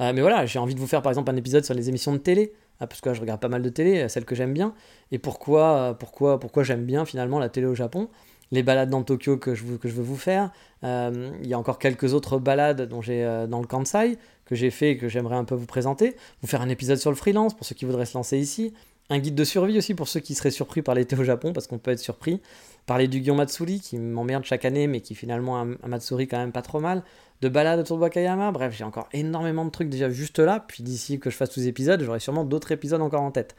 Euh, mais voilà, j'ai envie de vous faire par exemple un épisode sur les émissions de télé, hein, parce que je regarde pas mal de télé, celles que j'aime bien, et pourquoi, pourquoi, pourquoi j'aime bien finalement la télé au Japon? Les balades dans Tokyo que je, veux vous faire. Euh, il y a encore quelques autres balades euh, dans le Kansai que j'ai fait et que j'aimerais un peu vous présenter. Vous faire un épisode sur le freelance pour ceux qui voudraient se lancer ici. Un guide de survie aussi pour ceux qui seraient surpris par l'été au Japon parce qu'on peut être surpris. Parler du Gion Matsuri qui m'emmerde chaque année mais qui finalement un, un Matsuri quand même pas trop mal. De balades autour de Wakayama. Bref, j'ai encore énormément de trucs déjà juste là. Puis d'ici que je fasse tous les épisodes, j'aurai sûrement d'autres épisodes encore en tête.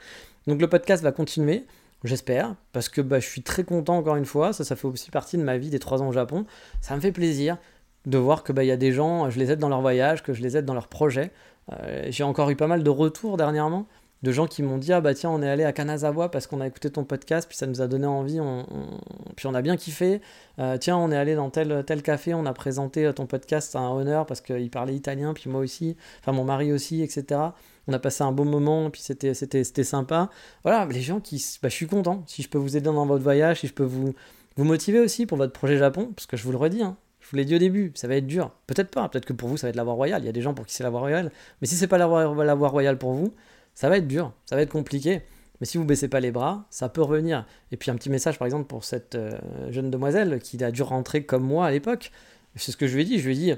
Donc le podcast va continuer. J'espère, parce que bah, je suis très content encore une fois, ça, ça fait aussi partie de ma vie des trois ans au Japon. Ça me fait plaisir de voir que bah, y a des gens, je les aide dans leur voyage, que je les aide dans leurs projets. Euh, j'ai encore eu pas mal de retours dernièrement de gens qui m'ont dit ah bah tiens on est allé à Kanazawa parce qu'on a écouté ton podcast puis ça nous a donné envie on, puis on a bien kiffé euh, tiens on est allé dans tel tel café on a présenté ton podcast à un honneur parce qu'il parlait italien puis moi aussi enfin mon mari aussi etc on a passé un bon moment puis c'était c'était c'était sympa voilà les gens qui bah, je suis content si je peux vous aider dans votre voyage si je peux vous vous motiver aussi pour votre projet Japon parce que je vous le redis hein, je vous l'ai dit au début, ça va être dur. Peut-être pas, peut-être que pour vous ça va être la voie royale. Il y a des gens pour qui c'est la voie royale. Mais si c'est pas la voie, la voie royale pour vous, ça va être dur, ça va être compliqué. Mais si vous baissez pas les bras, ça peut revenir. Et puis un petit message par exemple pour cette euh, jeune demoiselle qui a dû rentrer comme moi à l'époque. C'est ce que je lui ai dit. Je lui ai dit,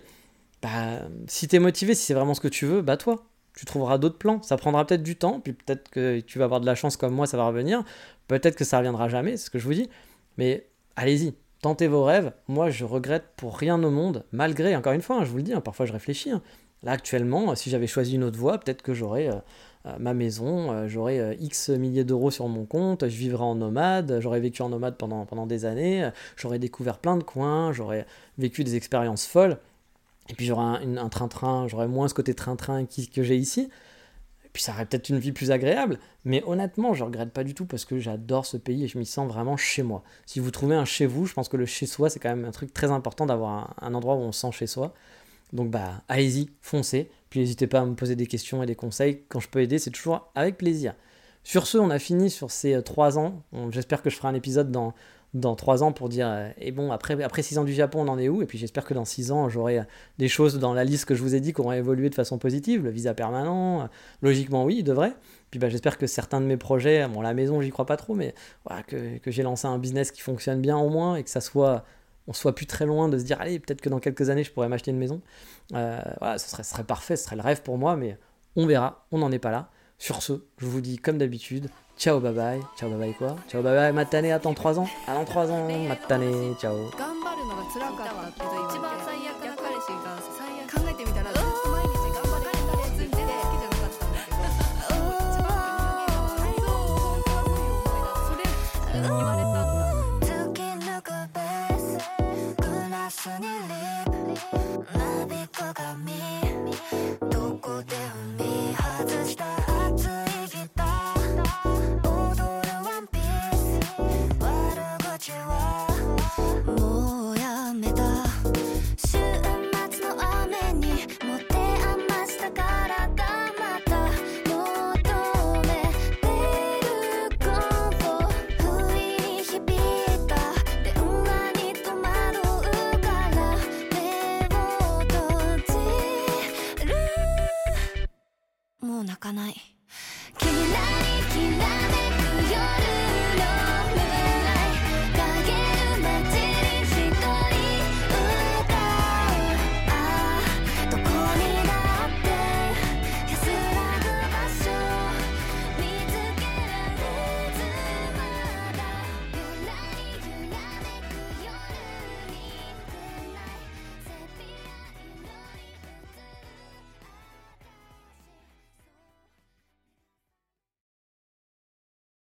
bah, si tu es motivé, si c'est vraiment ce que tu veux, bah toi, tu trouveras d'autres plans. Ça prendra peut-être du temps, puis peut-être que tu vas avoir de la chance comme moi, ça va revenir. Peut-être que ça reviendra jamais, c'est ce que je vous dis. Mais allez-y, tentez vos rêves. Moi, je regrette pour rien au monde, malgré, encore une fois, hein, je vous le dis, hein, parfois je réfléchis. Hein. Là, actuellement, si j'avais choisi une autre voie, peut-être que j'aurais euh, ma maison, euh, j'aurais euh, X milliers d'euros sur mon compte, je vivrais en nomade, j'aurais vécu en nomade pendant, pendant des années, j'aurais découvert plein de coins, j'aurais vécu des expériences folles, et puis j'aurais un train-train, j'aurais moins ce côté train-train que j'ai ici, et puis ça aurait peut-être une vie plus agréable, mais honnêtement, je regrette pas du tout parce que j'adore ce pays et je m'y sens vraiment chez moi. Si vous trouvez un chez vous, je pense que le chez soi, c'est quand même un truc très important d'avoir un, un endroit où on se sent chez soi. Donc bah allez-y, foncez. Puis n'hésitez pas à me poser des questions et des conseils. Quand je peux aider, c'est toujours avec plaisir. Sur ce, on a fini sur ces euh, trois ans. J'espère que je ferai un épisode dans, dans trois ans pour dire euh, et bon après après six ans du Japon on en est où? Et puis j'espère que dans six ans j'aurai euh, des choses dans la liste que je vous ai dit qui auront évolué de façon positive le visa permanent logiquement oui il devrait puis bah, j'espère que certains de mes projets bon la maison j'y crois pas trop mais que j'ai lancé un business qui fonctionne bien au moins et que ça soit on soit plus très loin de se dire allez peut-être que dans quelques années je pourrais m'acheter une maison. Euh, voilà ce serait, ce serait parfait ce serait le rêve pour moi mais on verra on n'en est pas là. Sur ce je vous dis comme d'habitude ciao bye bye. Ciao bye bye quoi? Ciao bye bye matane attends 3 ans. Attends 3 ans matane ciao 춘일립 나비꽃 감이 泣かない。